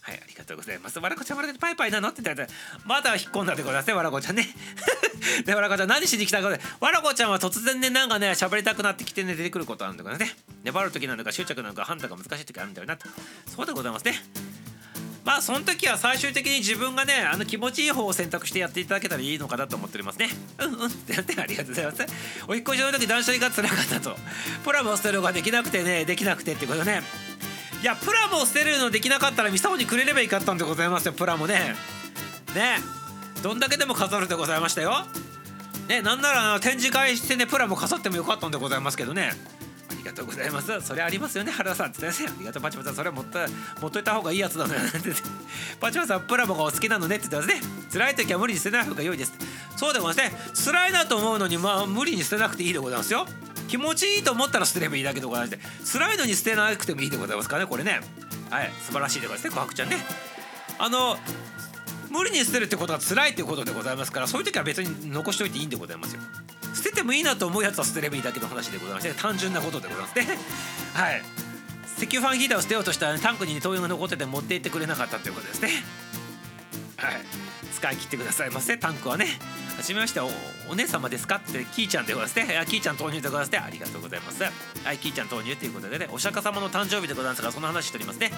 はい、ありがとうございます。わらこちゃん、まだパイパイなのって言ったら、まだ引っ込んだでございますね、わらこちゃんね。で、わらこちゃん、何しに来たかで、わらこちゃんは突然ね、なんかね、喋りたくなってきてね、出てくることあるんだからね。粘る時なのか、執着なのか、判断が難しい時あるんだよなと。そうでございますね。まあその時は最終的に自分がねあの気持ちいい方を選択してやっていただけたらいいのかなと思っておりますね。うんうん。ってやってありがとうございます。お引っ越しの時断捨離が辛かったと。プラモを捨てるのができなくてねできなくてってことね。いやプラモを捨てるのできなかったらミサオにくれればいいかったんでございますよプラモね。ね。どんだけでも飾るでございましたよ。ねなんなら展示会してねプラも飾ってもよかったんでございますけどね。がとうございます。それありますよね。原田さんってねありがとう。パチパチさんそれ持った持っといた方がいいやつだね。パチパチさんプラモがお好きなのねって言ってますね。辛い時は無理に捨てない方が良いです。そうでござい。ますね辛いなと思うのにまあ無理に捨てなくていいでございますよ。気持ちいいと思ったら捨てればいいだけでございまして辛いのに捨てなくてもいいでございますからねこれね。はい。素晴らしいでございますね琥珀ちゃんね。あの無理に捨てるってことが辛いっていうことでございますからそういう時は別に残しておいていいんでございますよ。捨ててもいいなと思うやつは捨てればいいだけの話でございまして単純なことでございますね。はい。石油ファンヒーターを捨てようとしたら、ね、タンクに、灯油が残ってて持って行ってくれなかったということですね。はい。使い切ってくださいませ。タンクはね。はじめましておお姉様ですかってキーちゃんでございますね。あキーちゃん投入でございますね。ありがとうございます。はいキーちゃん投入ということでね。お釈迦様の誕生日でございますからその話しておりますね。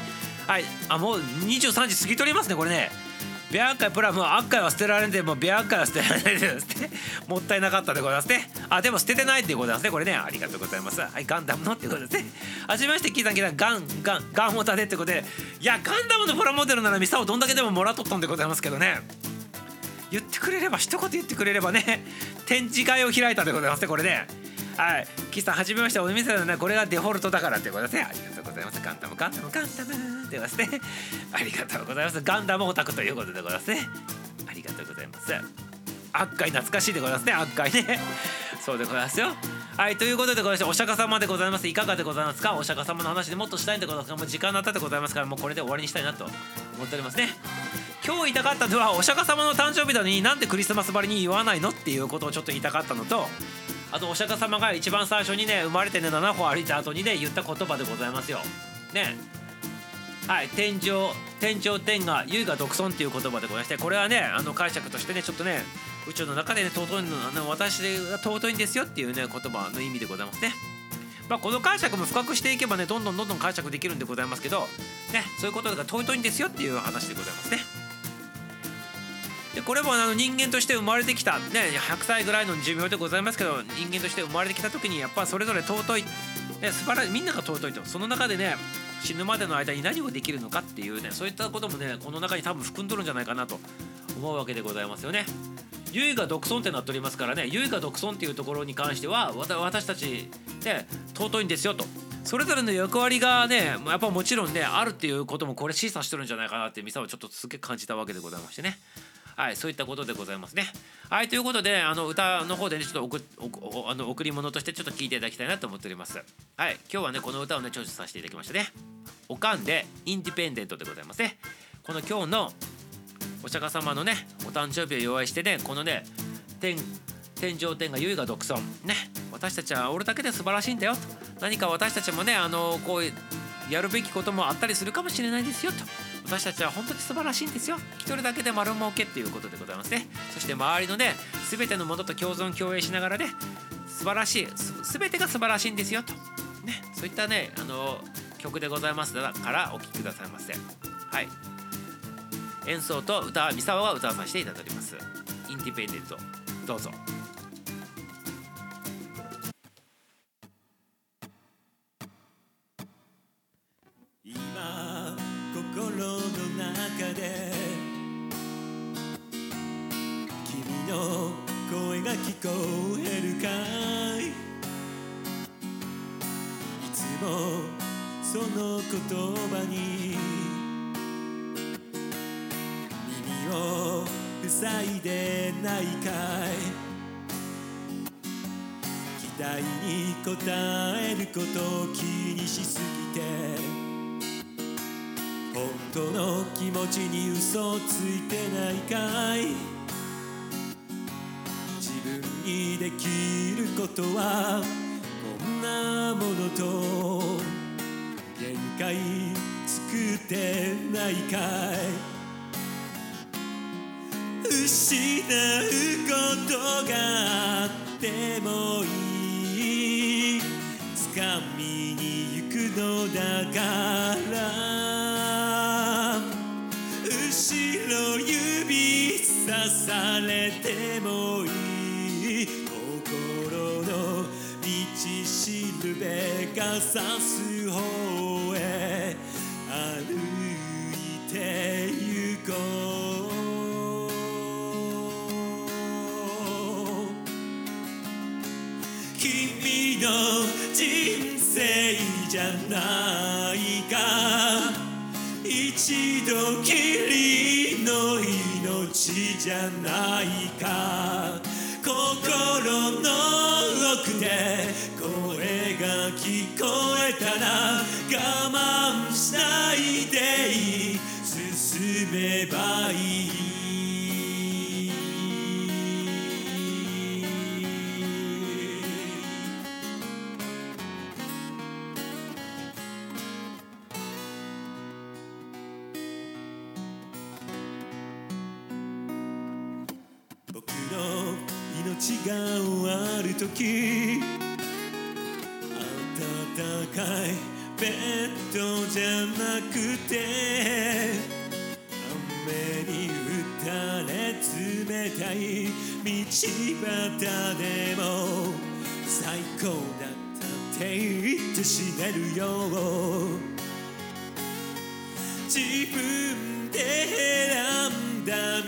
はい。あもう23時過ぎとりますねこれね。ビアンカイプラムは赤いは捨てられんでもうビアンカイは捨てられないですね。もったいなかったでございますね。あでも捨ててないっていうことですね。これね。ありがとうございます。はい。ガンダムのってことですね。はじめましてキーさんキーさんガンガンガンモタでってことでいやガンダムのプラモデルならミサをどんだけでももらっとったんでございますけどね言ってくれれば一言言ってくれればね展示会を開いたでございますねこれねはい。岸さんはじめましてお店のねこれがデフォルトだからってことですね。ありがとうございます。ガンダムガンダムガンダムでますね。ありがとうございます。ガンダムオタクということでございますね。ありがとうございます。悪海懐かしいでございますね。悪海ね。そうでございますよ。はい。ということでございましてお釈迦様でございます。いかがでございますか？お釈迦様の話でもっとしたいんでございますがもう時間になったでございますからもうこれで終わりにしたいなと思っておりますね。今日言いたかったのはお釈迦様の誕生日なのになんでクリスマスばりに言わないの？っていうことをちょっと言いたかったのとあとお釈迦様が一番最初にね生まれてね7歩歩いた後にね言った言葉でございますよ。ねはい天井天井天が唯が独尊っていう言葉でございましてこれはねあの解釈としてねちょっとね宇宙の中でね尊いのあの私が尊いんですよっていうね言葉の意味でございますね。まあ、この解釈も深くしていけばねどんどんどんどん解釈できるんでございますけど、ね、そういうことが尊いんですよっていう話でございますね。でこれもあの人間として生まれてきた、ね、100歳ぐらいの寿命でございますけど人間として生まれてきた時にやっぱそれぞれ尊い、ね、素晴らしいみんなが尊いとその中でね死ぬまでの間に何をできるのかっていうねそういったこともねこの中に多分含んどるんじゃないかなと思うわけでございますよね。唯が独尊ってなっておりますからね唯が独尊っていうところに関しては私たちね尊いんですよとそれぞれの役割がねやっぱもちろんねあるっていうこともこれ示唆してるんじゃないかなってミサはちょっとすげえ感じたわけでございましてね。はい、そういったことでございますね。はい、ということで、あの歌の方でね、ちょっと送あの贈り物としてちょっと聴いていただきたいなと思っております。はい、今日はね、この歌をね、聴取させていただきましたね。おかんで、インディペンデントでございますね。この今日のお釈迦様のね、お誕生日を祝いしてね、このね、天天上天が唯が独尊ね私たちは俺だけで素晴らしいんだよと何か私たちもねあのこうやるべきこともあったりするかもしれないですよと私たちは本当に素晴らしいんですよ。一人だけで丸儲けっていうことでございますね。そして周りのね全てのものと共存共栄しながらね素晴らしい全てが素晴らしいんですよと。ねそういったねあの曲でございますからお聴きくださいませ。はい。演奏と歌は三沢が歌わさせていただきます。インディペンデントどうぞ。今心の中で君の声が聞こえるかい？いつもその言葉に耳を塞いでないかい？期待に応えることを気にしすぎて本当の気持ちに嘘ついてないかい？自分にできることはこんなものと限界作ってないかい？失うことがあってもいい？掴みに行くのだかられてもいい心の道しるべが指す方へ歩いてゆこう君の人生じゃないじゃないか心の奥で声が聞こえたら我慢しないでいい。進めばいい。が終わる時暖かいベッドじゃなくて雨に打たれ冷たい道端でも最高だったって言って死ねるよ。自分で選んだだ道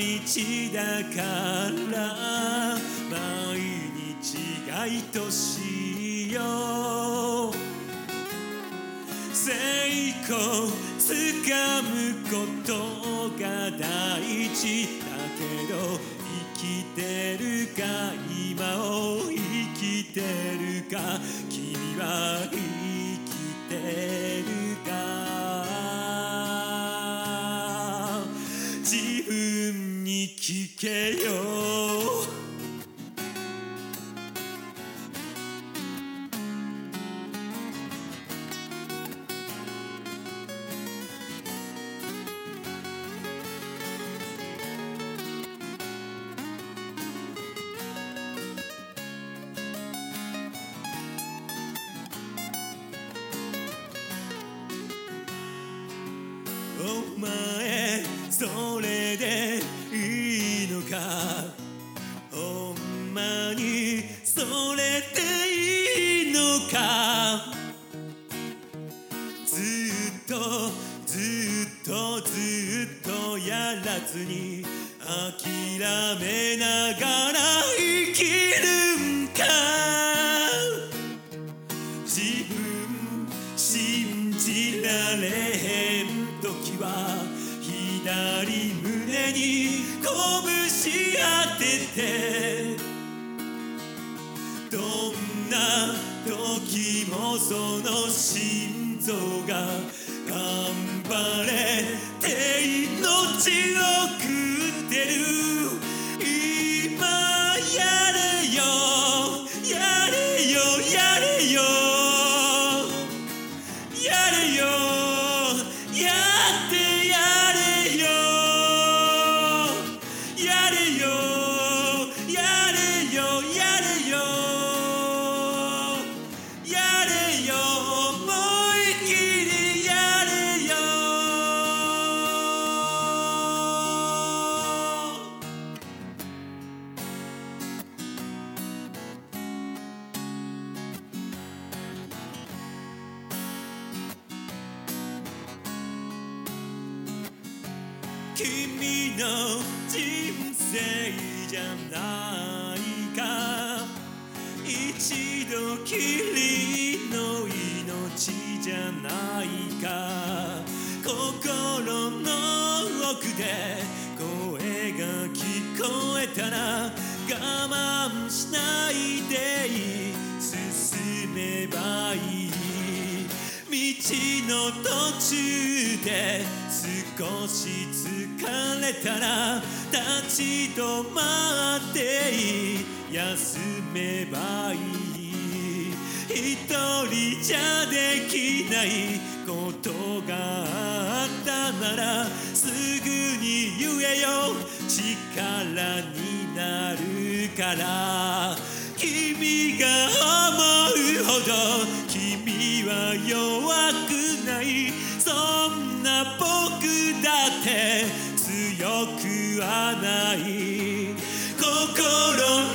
だから毎日が愛しいよ成功つかむことが大事だけど生きてるか今を生きてるか君は生きてる。けよきりの命じゃないか。心の奥で声が聞こえたら我慢しないでいい進めばいい。道の途中で少し疲れたら立ち止まっていい。休めばいい。一人じゃできないことがあったならすぐに言えよ。力になるから君が思うほど君は弱くない。そんな僕だって強くはない。心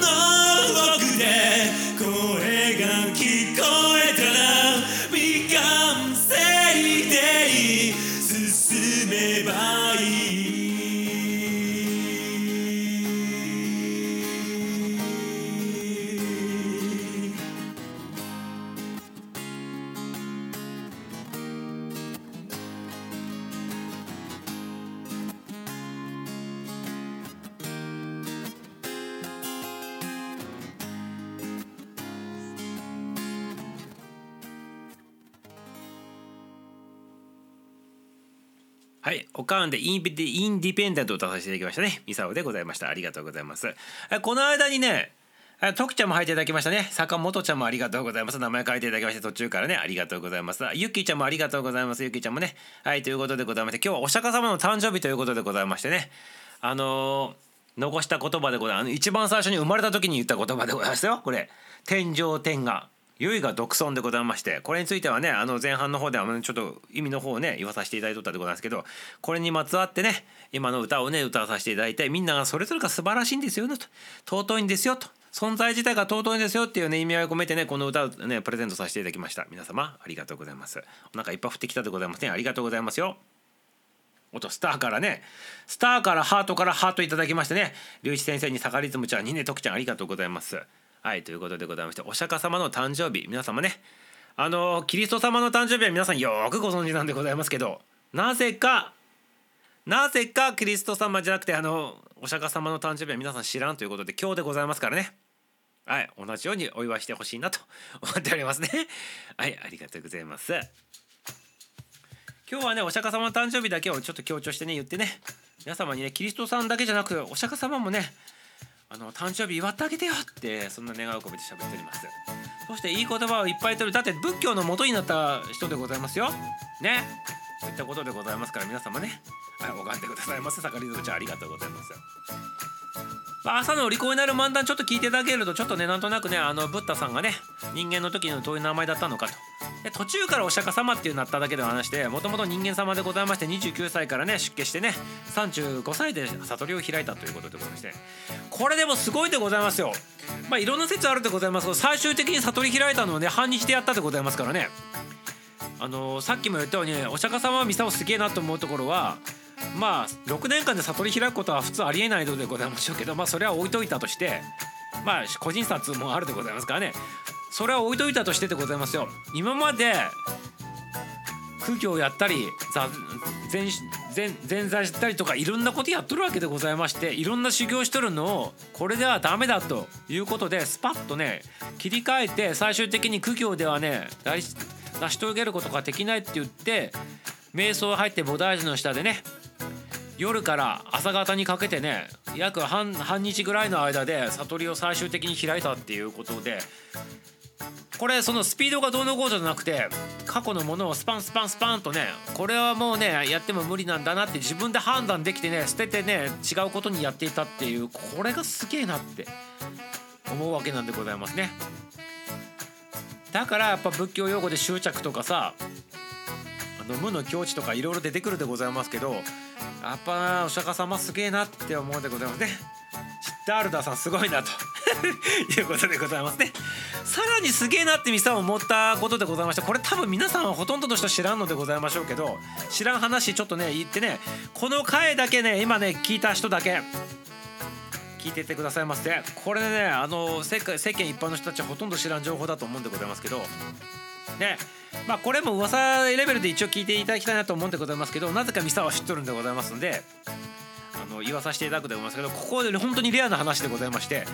はい、おかんでインデインディペンデントを出させていただきましたね。ミサオでございました。ありがとうございます。この間にね、あ徳ちゃんも入っていただきましたね。坂本ちゃんもありがとうございます。名前書いていただきまして、途中からね、ありがとうございます。ゆっきーちゃんもありがとうございます。ゆきちゃんもね。はい、ということでございまして、今日はお釈迦様の誕生日ということでございましてね。あのー残した言葉でございます。あの一番最初に生まれた時に言った言葉でございますよ。これ、天上天下。ゆいが独尊でございましてこれについてはねあの前半の方ではちょっと意味の方をね言わさせていただいとったでございますけどこれにまつわってね今の歌をね歌わさせていただいてみんながそれぞれが素晴らしいんですよねと。尊いんですよと。存在自体が尊いんですよっていうね意味合いを込めてねこの歌をねプレゼントさせていただきました。皆様ありがとうございます。お腹いっぱい降ってきたでございますねありがとうございますよ。おとスターからねスターからハートからハートいただきましてね龍一先生に坂リズムちゃんにね徳ちゃんありがとうございます。はいということでございましてお釈迦様の誕生日皆様ね。あのキリスト様の誕生日は皆さんよくご存知なんでございますけどなぜかなぜかキリスト様じゃなくてあのお釈迦様の誕生日は皆さん知らんということで今日でございますからね。はい同じようにお祝いしてほしいなと 思っておりますね。はいありがとうございます。今日はねお釈迦様の誕生日だけをちょっと強調してね言ってね皆様にねキリストさんだけじゃなくお釈迦様もねあの誕生日祝ってあげてよってそんな願いを込めて喋っております。そしていい言葉をいっぱい取る。だって仏教の元になった人でございますよ。ね。そういったことでございますから皆様ね。はい拝んでくださいませ。坂リズムちゃんありがとうございます朝のお利口になる漫談ちょっと聞いていただけるとちょっとねなんとなくねあのブッダさんがね人間の時のどういう名前だったのかと。で途中からお釈迦様っていうなっただけではなしてもともと人間様でございまして29歳からね出家してね35歳で悟りを開いたということでございまして。これでもすごいでございますよ。まあいろんな説あるでございますけど最終的に悟り開いたのはね半日でやったでございますからね。あのーさっきも言ったようにお釈迦様はミサオすげえなと思うところはまあ6年間で悟り開くことは普通ありえないのでございましょうけどまあそれは置いといたとしてまあ個人差もあるでございますからね。それは置いといたとしてでございますよ。今まで空教をやったりざ前前前座したりとかいろんなことやっとるわけでございましていろんな修行しとるのをこれではダメだということでスパッとね切り替えて最終的に苦行ではね成し遂げることができないって言って瞑想入って菩提寺の下でね夜から朝方にかけてね約半半日ぐらいの間で悟りを最終的に開いたっていうことでこれそのスピードがどうのこうじゃなくて過去のものをスパンスパンスパンとねこれはもうねやっても無理なんだなって自分で判断できてね捨ててね違うことにやっていたっていうこれがすげえなって思うわけなんでございますね。だからやっぱ仏教用語で執着とかさあの無の境地とかいろいろ出てくるでございますけどやっぱお釈迦様すげえなって思うでございますね。シッダールダさんすごいなと いうことでございますね。さらにすげえなってミサを思ったことでございましてこれ多分皆さんはほとんどの人知らんのでございましょうけど知らん話ちょっとね言ってねこの回だけね今ね聞いた人だけ聞いててくださいませこれねあの世界世間一般の人たちはほとんど知らん情報だと思うんでございますけどねまあこれも噂レベルで一応聞いていただきたいなと思うんでございますけどなぜかミサは知っとるんでございますんであの言わさせていただくでございますけどここで本当にレアな話でございまして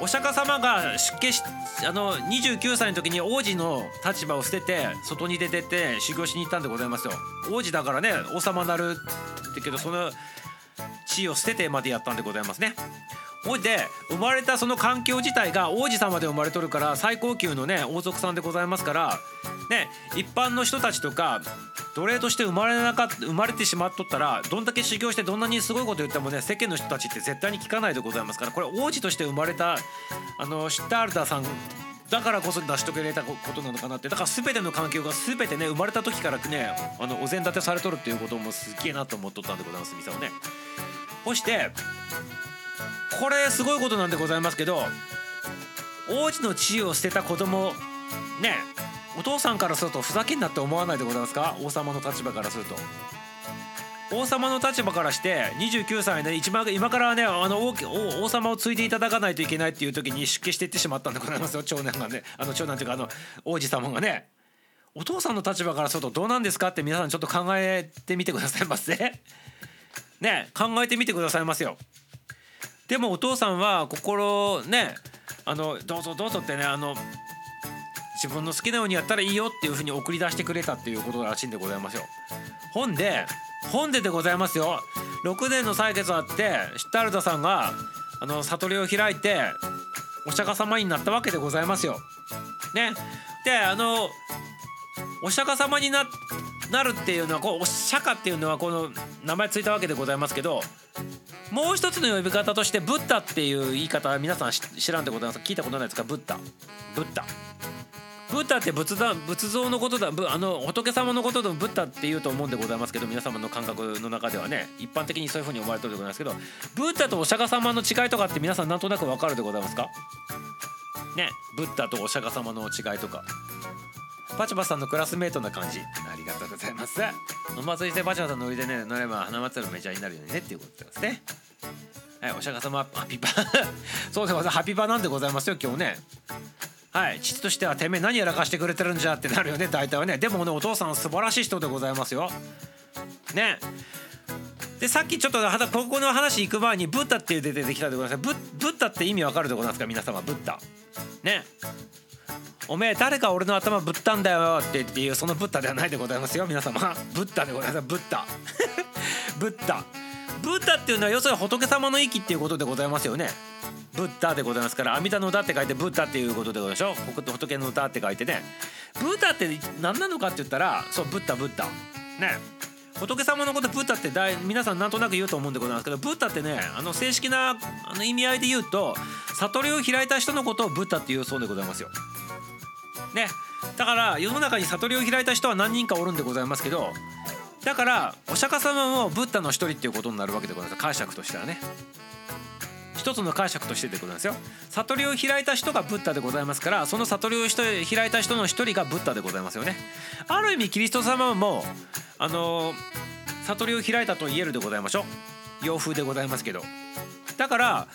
お釈迦様が出家しあの29歳の時に王子の立場を捨てて外に出てって修行しに行ったんでございますよ。王子だからね王様なるってけどその地位を捨ててまでやったんでございますね。ほいで生まれたその環境自体が王子様で生まれとるから最高級のね王族さんでございますからね一般の人たちとか奴隷として生まれなか生まれてしまっとったらどんだけ修行してどんなにすごいこと言ってもね世間の人たちって絶対に聞かないでございますからこれ王子として生まれたあのシッタールタさんだからこそ成し遂げられたことなのかなってだから全ての環境が全てね生まれた時からねあのお膳立てされとるっていうこともすっげえなと思っとったんでございますミサをね。そしてこれすごいことなんでございますけど王子の地位を捨てた子供ねお父さんからするとふざけんなって思わないでございますか？王様の立場からすると。王様の立場からして29歳で一番今からねあの王王王様を継いでいただかないといけないっていう時に出家していってしまったんでございますよ長男がねあの長男というかあの王子様がねお父さんの立場からするとどうなんですかって皆さんちょっと考えてみてくださいませ？ね考えてみてくださいますよ。でもお父さんは心ねあのどうぞどうぞってねあの自分の好きなようにやったらいいよっていうふうに送り出してくれたっていうことらしいんでございますよ。ほんで本ででございますよ6年の歳月あってシッタルダさんがあの悟りを開いてお釈迦様になったわけでございますよ。ね、であのお釈迦様にななるっていうのはこうお釈迦っていうのはこの名前ついたわけでございますけどもう一つの呼び方としてブッダっていう言い方は皆さん知らんでございます聞いたことないですか？ブッダ。ブッダ。ブッダって仏だ。仏像のことだあの仏様のことでもブッダって言うと思うんでございますけど皆様の感覚の中ではね。一般的にそういうふうに思われてるでございますけどブッダとお釈迦様の違いとかって皆さんなんとなくわかるでございますか？ね。ブッダとお釈迦様の違いとかパチャバさんのクラスメートな感じ。ありがとうございます。お祭りでパチャバさんのノリでね乗れば花祭りのメジャーになるよねっていうことですね。はいお釈迦様ハピパ。そうでございます。ハピパなんでございますよ今日ね。はい父としてはてめえ何やらかしてくれてるんじゃってなるよね大体はね。でもねお父さん素晴らしい人でございますよ。ね。でさっきちょっとここの話行く前にブッダって出てきたでございますブブッダって意味わかるでございますか？皆様ブッダ。ね。おめえ誰か俺の頭ぶったんだよっていうそのブッダではないでございますよ皆様。ブッダでございます。ブッダ。ブッダ。ブッダっていうのは要するに仏様の息っていうことでございますよね。ブッダでございますから阿弥陀の歌って書いてブッダっていうことでございましょ仏の歌って書いてね。ブッダって何なのかって言ったらそうブッダブッダ。ね。仏様のことブッダって大皆さんなんとなく言うと思うんでございますけどブッダってねあの正式なあの意味合いで言うと悟りを開いた人のことをブッダっていうそうでございますよ。ねだから世の中に悟りを開いた人は何人かおるんでございますけどだからお釈迦様もブッダの一人っていうことになるわけでございます解釈としてはね。一つの解釈としてでございますよ。悟りを開いた人がブッダでございますからその悟りを開いた人の一人がブッダでございますよね。ある意味キリスト様もあの悟りを開いたと言えるでございましょう。洋風でございますけど。だから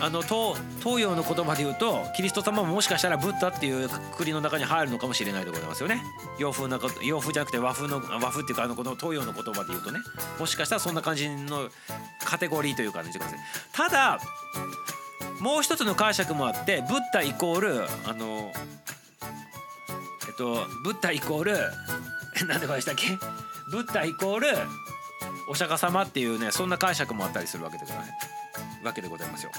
あの東東洋の言葉で言うとキリスト様ももしかしたらブッダっていうくくりの中に入るのかもしれないでございますよね。洋風な洋風じゃなくて和風の和風っていうかあのこの東洋の言葉で言うとね。もしかしたらそんな感じのカテゴリーという感じただもう一つの解釈もあってブッダイコールあのえっとブッダイコール 何でこでしたっけ？ブッダイコールお釈迦様っていうねそんな解釈もあったりするわけでございます。わけでございますよ。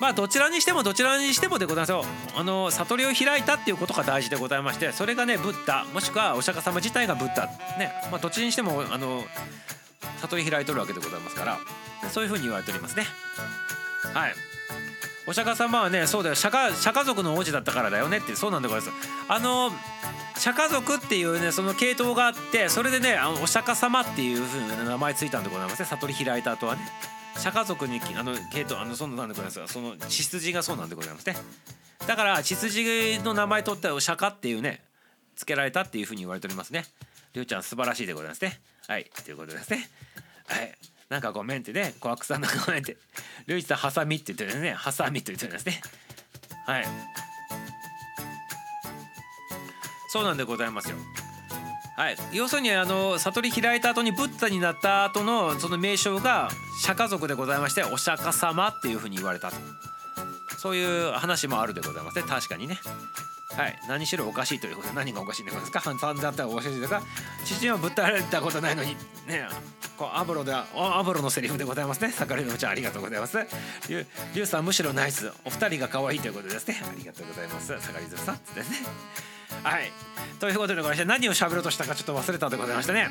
まあどちらにしてもどちらにしてもでございますよ。あの悟りを開いたっていうことが大事でございましてそれがねブッダもしくはお釈迦様自体がブッダ。ね。まあどっちにしてもあの悟り開いとるわけでございますからそういうふうに言われておりますね。はい。お釈迦様はねそうだよ。釈迦釈迦族の王子だったからだよねってそうなんでございます。あの釈迦族っていうねその系統があってそれでねあのお釈迦様っていうふうな名前ついたんでございますね。悟り開いた後はね。釈迦族にあの系統あのそのなんでございますかその血筋がそうなんでございますね。だから血筋の名前取ったお釈迦っていうね付けられたっていうふうに言われておりますね。りゅうちゃん素晴らしいでございますね。はい。ということですね。はい。なんかごめんってね小悪さんのごめんってりゅうちさんハサミって言ってるんですね。ハサミと言ってるんですね。はい。そうなんでございますよ。はい、要するにあの悟り開いた後にブッダになった後のその名称が釈迦族でございましてお釈迦様っていうふうに言われたと。そういう話もあるでございますね。確かにね。はい。何しろおかしいということ。で何がおかしいんですか？散々だったらおかしいですか父はぶったられたことないのに。ねこうアブロでアブロのセリフでございますね。盛りのちゃんありがとうございます。リュウさんむしろナイス。お二人が可愛いということですね。ありがとうございます。盛りずさん。ですね。はい。ということでございまして何を喋ろうとしたかちょっと忘れたんでございましてね。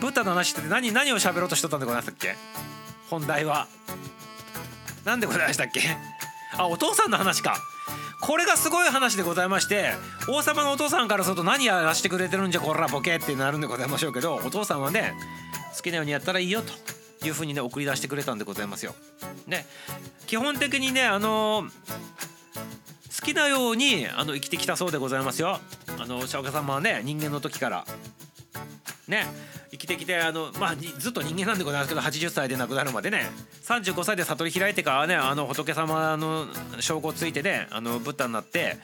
ブッダの話って何何を喋ろうとしてたんでございましたっけ？本題は。何でございましたっけ？あお父さんの話か。これがすごい話でございまして王様のお父さんからすると何やらしてくれてるんじゃこらボケってなるんでございましょうけどお父さんはね好きなようにやったらいいよというふうにね送り出してくれたんでございますよ。で基本的にねあの好きなようにあの生きてきたそうでございますよ。あのお釈迦様はね人間の時からね生きてきてあの、まあ、ずっと人間なんでございますけど80歳で亡くなるまでね35歳で悟り開いてからねあの仏様の証拠ついてねあのブッダになって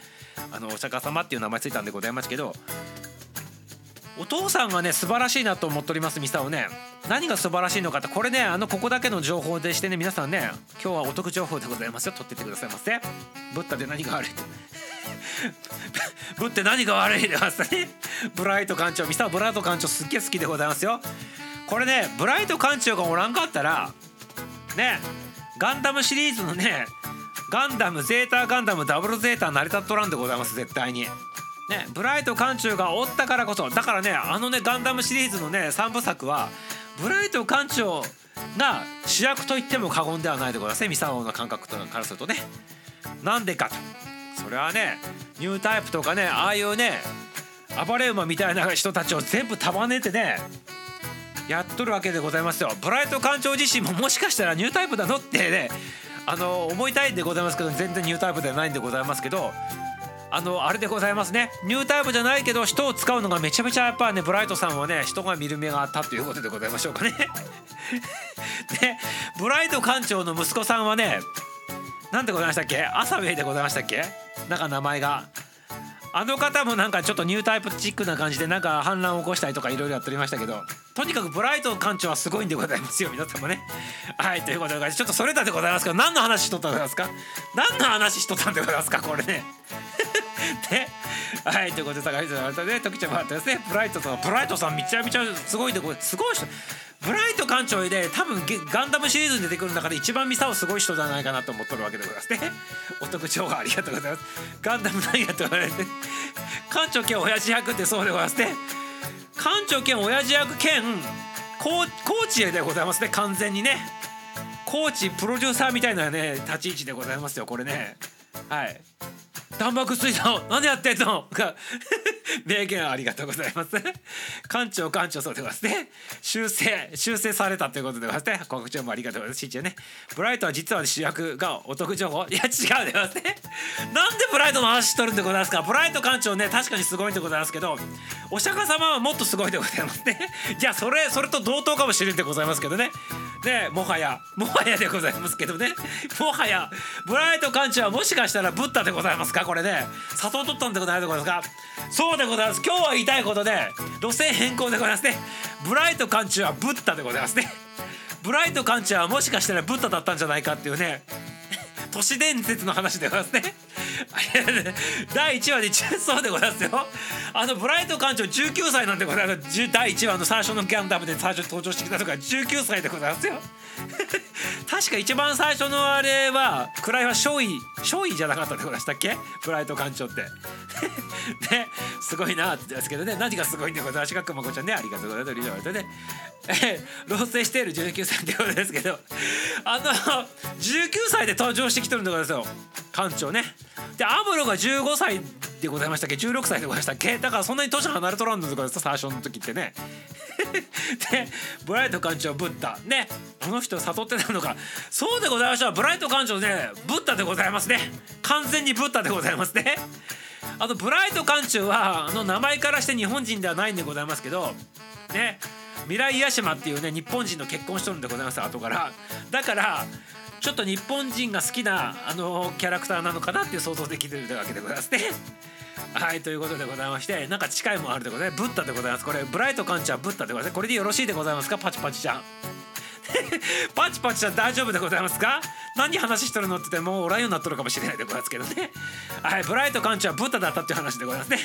あのお釈迦様っていう名前ついたんでございますけどお父さんがね素晴らしいなと思っておりますミサをね。何が素晴らしいのかってこれねあのここだけの情報でしてね皆さんね今日はお得情報でございますよ。取ってってくださいませ。ブッダで何が悪い？ブって何が悪いでますねブライト館長ミサブライト館長すっげえ好きでございますよ。これねブライト艦長がおらんかったらねガンダムシリーズのねガンダムゼータガンダムダブルゼータ成り立っとらんでございます絶対に。ね、ブライト艦長がおったからこそだからねあのねガンダムシリーズのね3部作はブライト艦長が主役と言っても過言ではないでございますねミサオの感覚からするとね。なんでかとそれはねニュータイプとかねああいうね暴れ馬みたいな人たちを全部束ねてねやっとるわけでございますよ。ブライト艦長自身ももしかしたらニュータイプだのってねあの思いたいんでございますけど全然ニュータイプではないんでございますけどあのあれでございますね。ニュータイプじゃないけど人を使うのがめちゃめちゃやっぱねブライトさんはね人が見る目があったということでございましょうかね。でブライト艦長の息子さんはねなんでございましたっけ？アサウェイでございましたっけ？なんか名前が。あの方もなんかちょっとニュータイプチックな感じでなんか反乱を起こしたりとかいろいろやっておりましたけどとにかくブライト艦長はすごいんでございますよ皆様ね。はいということでちょっとそれだでございますけど何の話しとったんですか？何の話しとったんでございますかこれね。ではいということで高橋さんね時ちゃんもあってですね。ブライトさんブライトさんめちゃめちゃすごいでこれすごい人ブライト艦長で多分ガンダムシリーズに出てくる中で一番ミサオすごい人じゃないかなと思っとるわけでございますね。お得情報ありがとうございます。ガンダム何やと言われて艦長兼親父役ってそうでございますね。艦長兼親父役兼コーコーチでございますね完全にね。コーチプロデューサーみたいなね立ち位置でございますよこれね。はい。弾幕水道なんでやってんの？が 名言ありがとうございます。館長館長そうでございますね。修正修正されたということでございますね。告知もありがとうございます。しんちゃんね。ブライトは実は主役がお得情報。いや違うでございますね。なんでブライトの話しとるんでございますか？ブライト館長ね確かにすごいんでございますけどお釈迦様はもっとすごいでございますね。じゃあそれそれと同等かもしれんでございますけどね。ねもはやもはやでございますけどね。もはやブライト館長はもしかしたらブッダでございますか？これね。里を取ったんでございますかそうでございます。今日は言いたいことで路線変更でございますね。ブライト館長はブッダでございますね。ブライト館長はもしかしたらブッダだったんじゃないかっていうね。都市伝説の話でございますね。第1話で一そうでございますよ。あのブライト館長19歳なんでございます。第1話の最初のギャンダムで最初登場してきたとか19歳でございますよ。確か一番最初のあれは位は少尉少尉じゃなかったでございましたっけ？ブライト館長って。ねすごいなってですけどね。何がすごいんでございますかくまこちゃんねありがとうございますリーダーね。え 老衰している19歳ってことですけど。あの19歳で登場してきてるんでございますよ。館長ね。でアムロが15歳でございましたっけ？16歳でございましたっけ？だからそんなに年離れとらんのとか最初の時ってね。でブライト館長ブッダ。ね。あの人悟ってたのか。そうでございました。ブライト館長ねブッダでございますね。完全にブッダでございますね。あのブライト館長はあの名前からして日本人ではないんでございますけど。ね。未来屋島っていうね日本人の結婚しとるんでございます後から。だからちょっと日本人が好きなあのキャラクターなのかなっていう想像できてるわけでございますね。はいということでございましてなんか近いもあるでございます。ブッダでございます。これブライトカンチはブッダでございます。これでよろしいでございますか？パチパチちゃん。パチパチちゃん大丈夫でございますか？何話しとるのって言ってもうおらんようになっとるかもしれないでございますけどね。はいブライトカンチはブッダだったっていう話でございますね。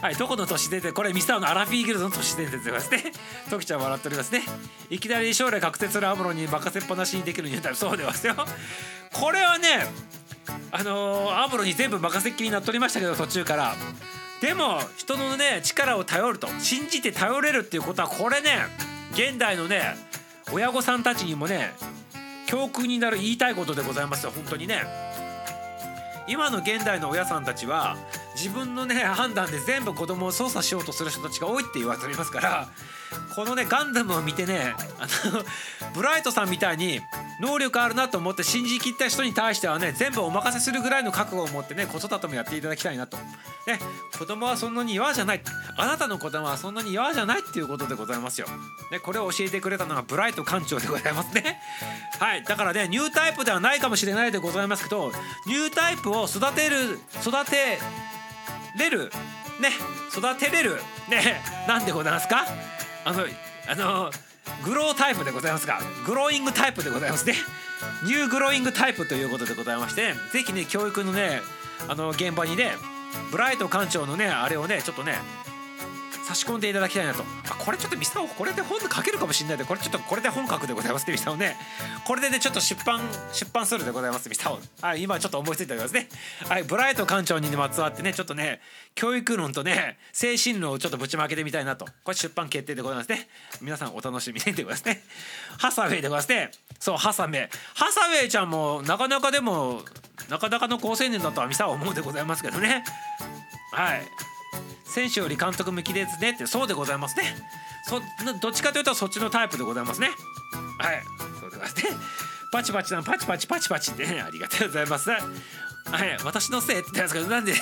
はいどこの都市伝説これミサオのアラフィーギルドの都市伝説でございますね。トキちゃん笑っておりますね。いきなり将来確定するアムロに任せっぱなしにできるニュータイそうでございますよ。これはねあのー、アムロに全部任せっきりになっとりましたけど途中から。でも人のね力を頼ると。信じて頼れるっていうことはこれね現代のね親御さんたちにもね教訓になる言いたいことでございますよ。本当にね。今の現代の親さんたちは自分のね判断で全部子供を操作しようとする人たちが多いって言われておりますからこのねガンダムを見てねあの ブライトさんみたいに能力あるなと思って信じきった人に対してはね全部お任せするぐらいの覚悟を持ってね子育てもやっていただきたいなと。ね子供はそんなに弱じゃないあなたの子供はそんなに弱じゃないっていうことでございますよ。ねこれを教えてくれたのがブライト館長でございますね。はいだからねニュータイプではないかもしれないでございますけどニュータイプを育てる育てれるね育てれるねなんでございますか？あのあのグロータイプでございますがグローイングタイプでございますね。ニューグローイングタイプということでございまして是非ね教育のねあの現場にねブライト館長のねあれをねちょっとね差し込んでいただきたいなと。あこれちょっとミサオこれで本書けるかもしれないで。これちょっとこれで本格でございますねミサオね。これでねちょっと出版出版するでございますミサオ。はい今ちょっと思いついておりますね。はいブライト館長にまつわってねちょっとね教育論とね精神論をちょっとぶちまけてみたいなと。これ出版決定でございますね。皆さんお楽しみにでございますね。ハサウェイでございますね。そうハサウェイ。ハサウェイちゃんもなかなかでもなかなかの好青年だとはミサオ思うでございますけどね。はい。選手より監督向きですねってそうでございますね。そなどっちかというとそっちのタイプでございますね。はい。そうでございますね。パチパチなパチパチパチパチってねありがとうございますはい。私のせいって言ったんですけどなんで？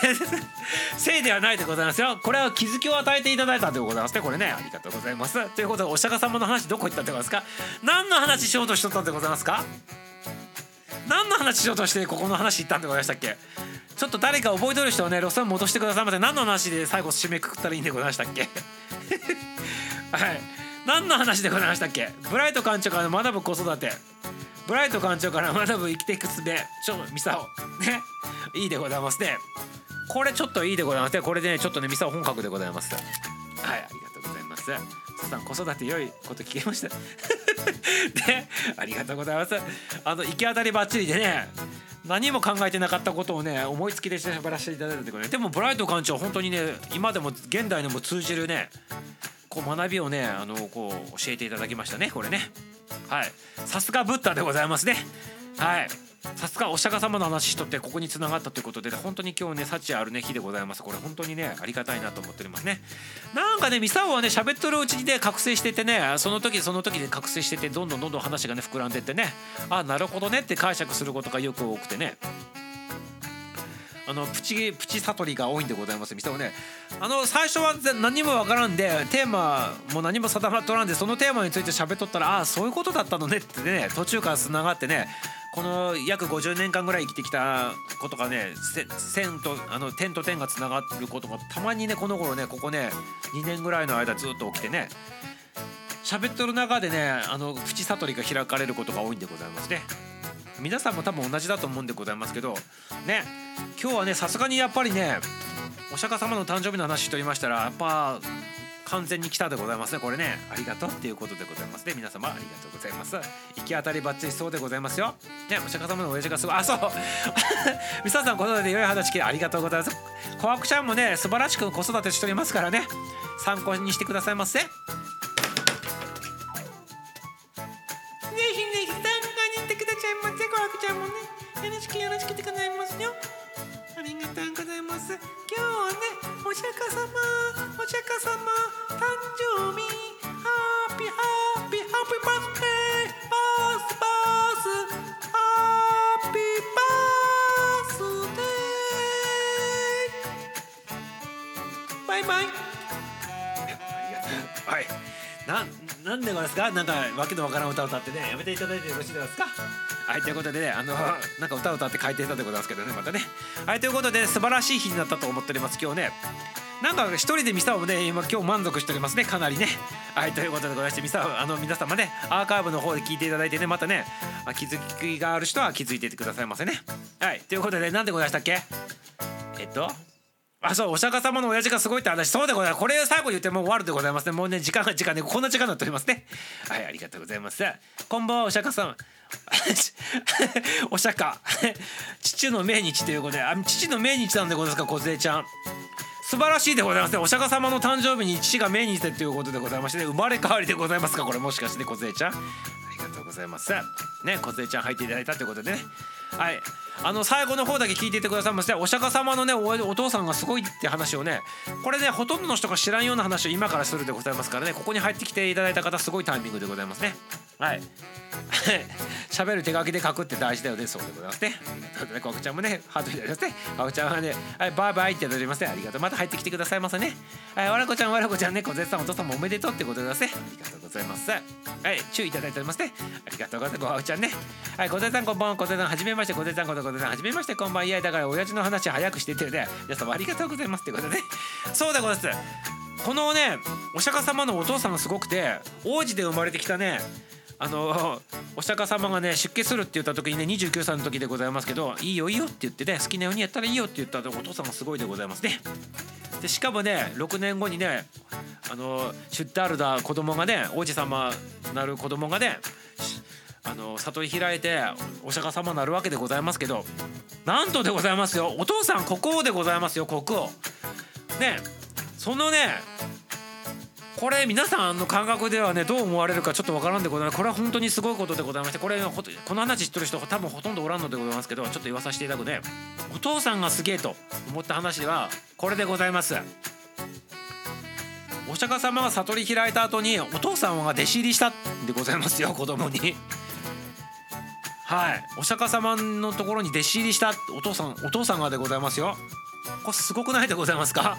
せいではないでございますよ。これは気づきを与えていただいたでございますね。これねありがとうございます。ということでお釈迦様の話どこ行ったってことですか？何の話しようとしとったんでございますか？何の話しようとしてここの話行ったんでございましたっけ？ちょっと誰か覚えてる人はね路線戻してくださいませ何の話で最後締めくくったらいいんでございましたっけ？はい。何の話でございましたっけ？ブライト館長から学ぶ子育て。ブライト館長から学ぶ生きていくすべちょミサオね。いいでございますね。これちょっといいでございますね。これでねちょっとねミサオ本格でございます。はい。ありがとうございます。さん子育て良いこと聞けました。で ありがとうございます。あの行き当たりばっちりでね何も考えてなかったことをね思いつきで喋らせていただいたということででもブライト館長本当にね今でも現代でも通じるねこう学びをねあのこう教えていただきましたねこれね。はい。さすがブッダでございますね。はい。さすがお釈迦様の話しとってここに繋がったということで、本当に今日ね幸あるね日でございます。これ本当にねありがたいなと思っておりますね。なんかねミサオはね喋っとるうちにね覚醒しててねその時その時で覚醒しててどんどんどんどん話がね膨らんでってね。あなるほどねって解釈することがよく多くてね。あのプチプチ悟りが多いんでございますミサオねあの最初は何もわからんでテーマも何も定まっとらんでそのテーマについて喋っとったらああそういうことだったのねってね途中からつながってねこの約50年間ぐらい生きてきたことがね線とあの点と点がつながることがたまにねこの頃ねここね2年ぐらいの間ずっと起きてね喋っとる中でねあのプチ悟りが開かれることが多いんでございますね。皆さんも多分同じだと思うんでございますけどね今日はねさすがにやっぱりねお釈迦様の誕生日の話しておりましたらやっぱ完全に来たでございますねこれね。ありがとうっていうことでございますね。皆様ありがとうございます。行き当たりばっちりそうでございますよ。ねお釈迦様の親父がすごい。あそう。ミサさん子育て良い話聞いてありがとうございます小悪ちゃんもね素晴らしく子育てしておりますからね。参考にしてくださいませ。お釈迦様お釈迦様誕生日。ハッピーハッピーハッピーバースデー。バースバース。ハッピーバースデー。バイバイ。はい。ななんでございますか？なんかわけのわからん歌を歌ってねやめていただいてよろしいですか？はいということでねあのなんか歌を歌って書いてたでございますけどねまたね。はいということで素晴らしい日になったと思っております今日ね。なんか一人でミサをね今今日満足しておりますね。かなりね。はいということでございましてミサあの皆様ねアーカイブの方で聞いていただいてねまたね気づきがある人は気づいててくださいませね。はいということで何でございましたっけ？えっと？あそうお釈迦様の親父がすごいって話。そうでございます。これ最後言ってもう終わるでございますね。もうね時間が時間ねこんな時間になっておりますね。はいありがとうございます。こんばんはお釈迦様。お釈迦。父の命日ということであ父の命日なんでございますか梢ちゃん。素晴らしいでございます。ねお釈迦様の誕生日に父が命日でということでございまして、ね、生まれ変わりでございますか？これもしかして梢ちゃん？ありがとうございます。ね梢ちゃん入っていただいたということでね。はい。あの最後の方だけ聞いていてくださいましてお釈迦様のねおお父さんがすごいって話をねこれねほとんどの人が知らんような話を今からするでございますからねここに入ってきていただいた方すごいタイミングでございますね。はい。喋る手書きで書くって大事だよねそうでございますね。ありがとうねコクちゃんもねハートいただきますね。コクちゃんはねはいバイバイっていただきますね。ありがとう。また入ってきてくださいませね。はいわらこちゃんわらこちゃんね小絶賛お父さんもおめでとうってことでございますね。ありがとうございます。はい注意いただいておりますね。ありがとうございます。ごはちゃんね。はい小絶さんこんばんは。小絶さんはじめまして。小絶さんこと小絶さんはじめましてこんばんは。いやだから親父の話早くしててね。皆様ありがとうございますってことでね。そうでございます。このねお釈迦様のお父さんがすごくて王子で生まれてきたねあのお釈迦様がね出家するって言った時にね29歳の時でございますけど「いいよいいよ」って言ってね好きなようにやったらいいよって言ったお父さんがすごいでございますね。でしかもね6年後にねあのシュッタールダ子供がね王子様なる子供がねあの悟り開いてお釈迦様になるわけでございますけどなんとでございますよ。お父さん国王でございますよ国王。ねそのねこれ皆さんの感覚ではねどう思われるかちょっとわからんでございます。これは本当にすごいことでございましてこれこの話知ってる人多分ほとんどおらんのでございますけどちょっと言わさせていただくね。お父さんがすげえと思った話はこれでございます。お釈迦様が悟り開いた後にお父さんが弟子入りしたんでございますよ子供に。はい。お釈迦様のところに弟子入りしたお父さんお父さんがでございますよ。これすごくないでございますか？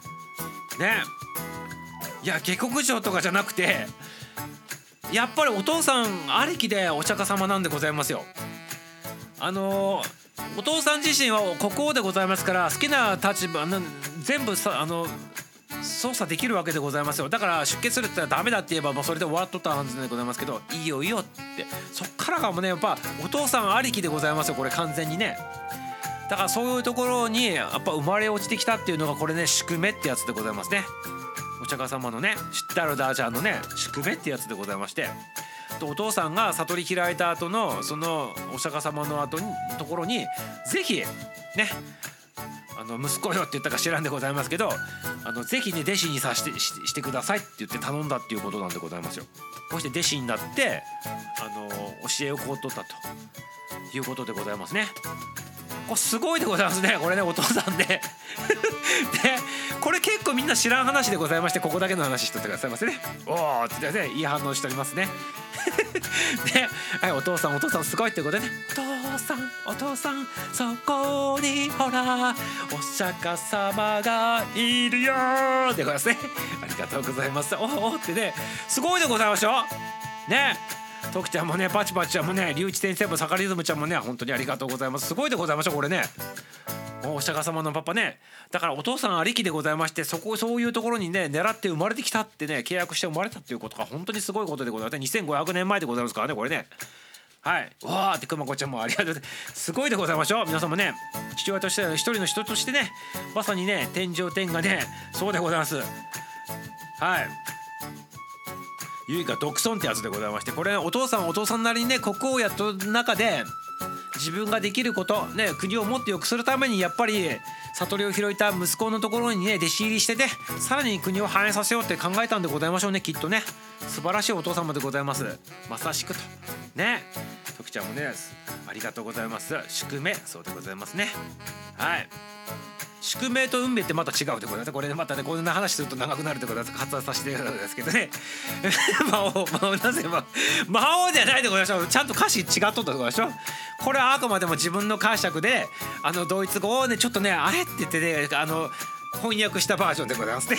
ね。いや下克上とかじゃなくてやっぱりお父さんありきでお釈迦様なんでございますよ。あのお父さん自身は国王でございますから好きな立場全部さあの操作できるわけでございますよ。だから出家するって言ったらダメだって言えばもうそれで終わっとったはずでございますけどいいよいいよって。そっからがもうねやっぱお父さんありきでございますよこれ完全にね。だからそういうところにやっぱ生まれ落ちてきたっていうのがこれね宿命ってやつでございますね。お釈迦様のね知ったるダーちゃんのね宿命ってやつでございまして。お父さんが悟り開いた後のそのお釈迦様の後にところにぜひねあの息子よって言ったか知らんでございますけどあのぜひね弟子にさしてししてくださいって言って頼んだっていうことなんでございますよ。こうして弟子になってあの教えをこう取ったということでございますね。これすごいでございますね。これねお父さんでで これ結構みんな知らん話でございましてここだけの話しとってくださいませね。おおって言ってねいい反応しておりますね。で、はい、お父さんお父さんすごいってことでね。お父さんお父さんそこにほらお釈迦様がいるよでございますね。ありがとうございます。おおってねすごいでございましょね。徳ちゃんもねパチパチちゃんもね龍一先生もサカリズムちゃんもね本当にありがとうございます。すごいでございましょこれね。お釈迦様のパパね。だからお父さんありきでございましてそこそういうところにね狙って生まれてきたってね契約して生まれたっていうことが本当にすごいことでございます2500年前でございますからねこれね。はい。わーってくまこちゃんもありがとうす。ごいでございましょう。皆さんもね父親としては一人の人としてねまさにね天上天がねそうでございます。はい。ゆいが独尊ってやつでございましてこれお父さんお父さんなりにね国王やっと中で自分ができることね国をもっと良くするためにやっぱり悟りを開いた息子のところにね弟子入りしててさらに国を繁栄させようって考えたんでございましょうねきっとね。素晴らしいお父様でございます。まさしくと。ね。徳ちゃんもねありがとうございます。宿命そうでございますね。はい。宿命と運命ってまた違うってことだこれでまたねこんな話すると長くなるってことだ発話させていただくんですけどね。魔王魔王なぜ魔魔王じゃないでございましょう。ちゃんと歌詞違っとったでございましょ。うこれはあくまでも自分の解釈であのドイツ語をねちょっとねあれって言ってねあの翻訳したバージョンでございますね。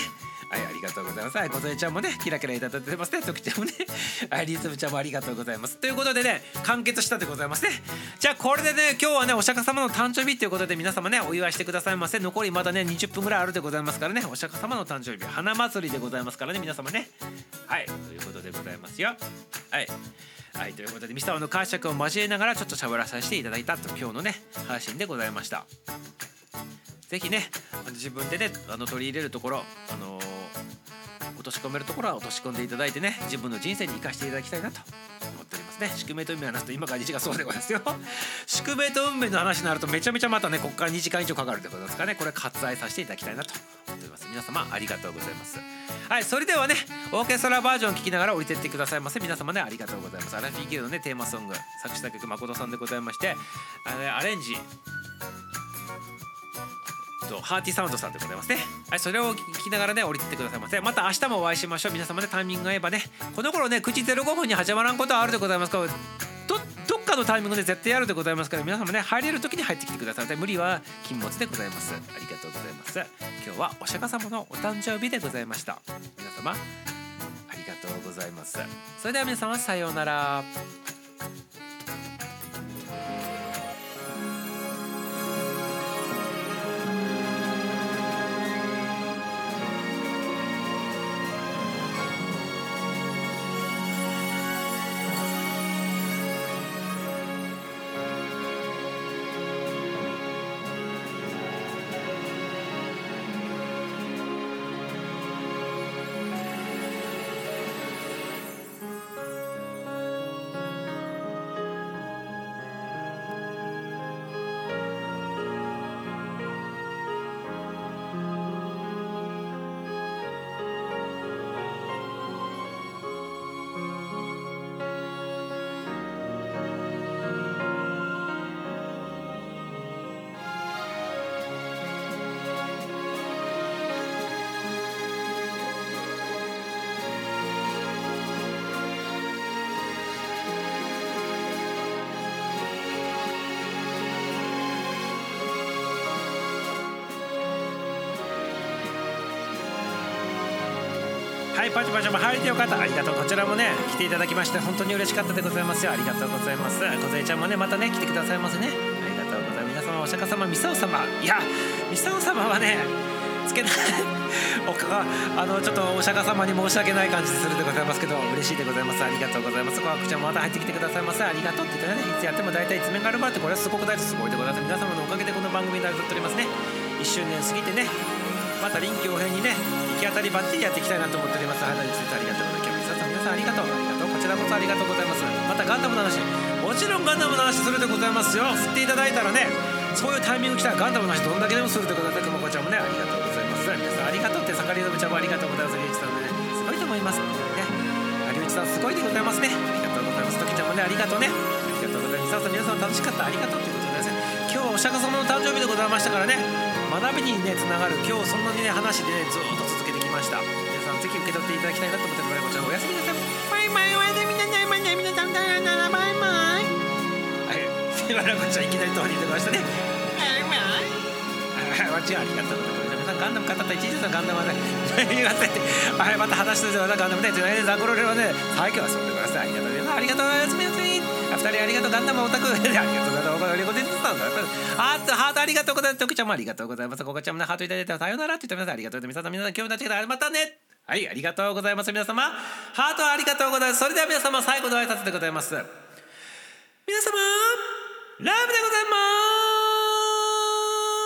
はい、ありがとうございます。はい、小添ちゃんもね、キラキラいただいてますね。ときちゃんもね、はい、リズムちゃんもありがとうございます。ということでね、完結したでございますね。じゃあ、これでね、今日はね、お釈迦様の誕生日ということで、皆様ね、お祝いしてくださいませ。残りまだね、20分ぐらいあるでございますからね、お釈迦様の誕生日、花祭りでございますからね、皆様ね。はい、ということでございますよ。はい。はい、ということで、ミサオの解釈を交えながら、ちょっと喋らさせていただいたと、今日のね、配信でございました。是非ね、あの自分でね、あの取り入れるところ、あのー落とし込めるところは落とし込んでいただいてね自分の人生に生かしていただきたいなと思っておりますね。宿命と運命の話と今から2時間そうでございますよ。宿命と運命の話になるとめちゃめちゃまたねここから2時間以上かかるということですからね。これ割愛させていただきたいなと思っております。皆様ありがとうございます。はいそれではねオーケストラバージョン聴きながら降りてってくださいませ。皆様ねありがとうございます。アラフィーギルのねテーマソング作詞作曲誠さんでございましてあの、ね、アレンジ。とハーティサウンドさんでございますね。はい、それを聞きながらね、降りてってくださいませ。また明日もお会いしましょう。皆様ね、タイミングが合えばね、この頃ね、9時05分に始まらんことはあるでございますから、どどっかのタイミングで絶対やるでございますから、皆様ね、入れる時に入ってきてください。無理は禁物でございます。ありがとうございます。今日はお釈迦様のお誕生日でございました。皆様、ありがとうございます。それでは皆様、さようなら。はいパチパチも入れてよかった。ありがとう。こちらもね来ていただきまして本当に嬉しかったでございますよ。ありがとうございます。小杉ちゃんもねまたね来てくださいますね。ありがとうございます。皆様お釈迦様ミサオ様。いやミサオ様はねつけない。おかあのちょっとお釈迦様に申し訳ない感じするでございますけど嬉しいでございます。ありがとうございます。コアクちゃんもまた入ってきてくださいませ。ありがとうって言ってねいつやっても大体一面があるばってこれはすごく大事すごいでございます皆様のおかげでこの番組になりとっておりますね。1周年過ぎてねまた臨機応変にね行き当たりばっちりやっていきたいなと思っております。肌についてありがとうございます。今日皆さん皆さんありがとうありがとうこちらこそありがとうございます。またガンダムの話。もちろんガンダムの話するでございますよ。振っていただいたらねそういうタイミング来たらガンダムの話どんだけでもするでございます熊子ちゃんもねありがとうございます。皆さんありがとうって盛りのぶちゃんもありがとうございます。リュウイチさんでね。すごいと思います。ね。リュウイチさんすごいでございますね。ありがとうございます。時ちゃんもねありがとうね。ありがとうございます。皆さん楽しかった。ありがとうということでです。ね今日はお釈迦様の誕生日でございましたからね。学びにねつながる今日そんなにね話でねずっと続けてきました皆さんぜひ受け取っていただきたいなと思っておりますこちらおやすみなさいバイバイおやすみなさいませ皆さんさよならバイバイはい、すいません、こちゃんいきなり通り出ましたね。バイバイはい、ありがとうございます。皆さんガンダム語った一日のガンダムはね、すみません。はい、また話してたガンダムね、じゃないザクロレはね、最強はそうでございます。ありがとうございます。ありがとうございます。あ二人ありがとうガンダムオタクありがとうございます。ありがとうございます。あハートありがとうございます。徳ちゃんもありがとうございます。ここちゃんもねハートいただいてさよならって言ってます。ありがとうございます。皆さん皆さん今日のチェッまたね。はい、ありがとうございます。皆様、ハートありがとうございます。それでは皆様最後の挨拶でございます。皆様ラブでございま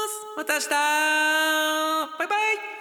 すまた明日バイバイ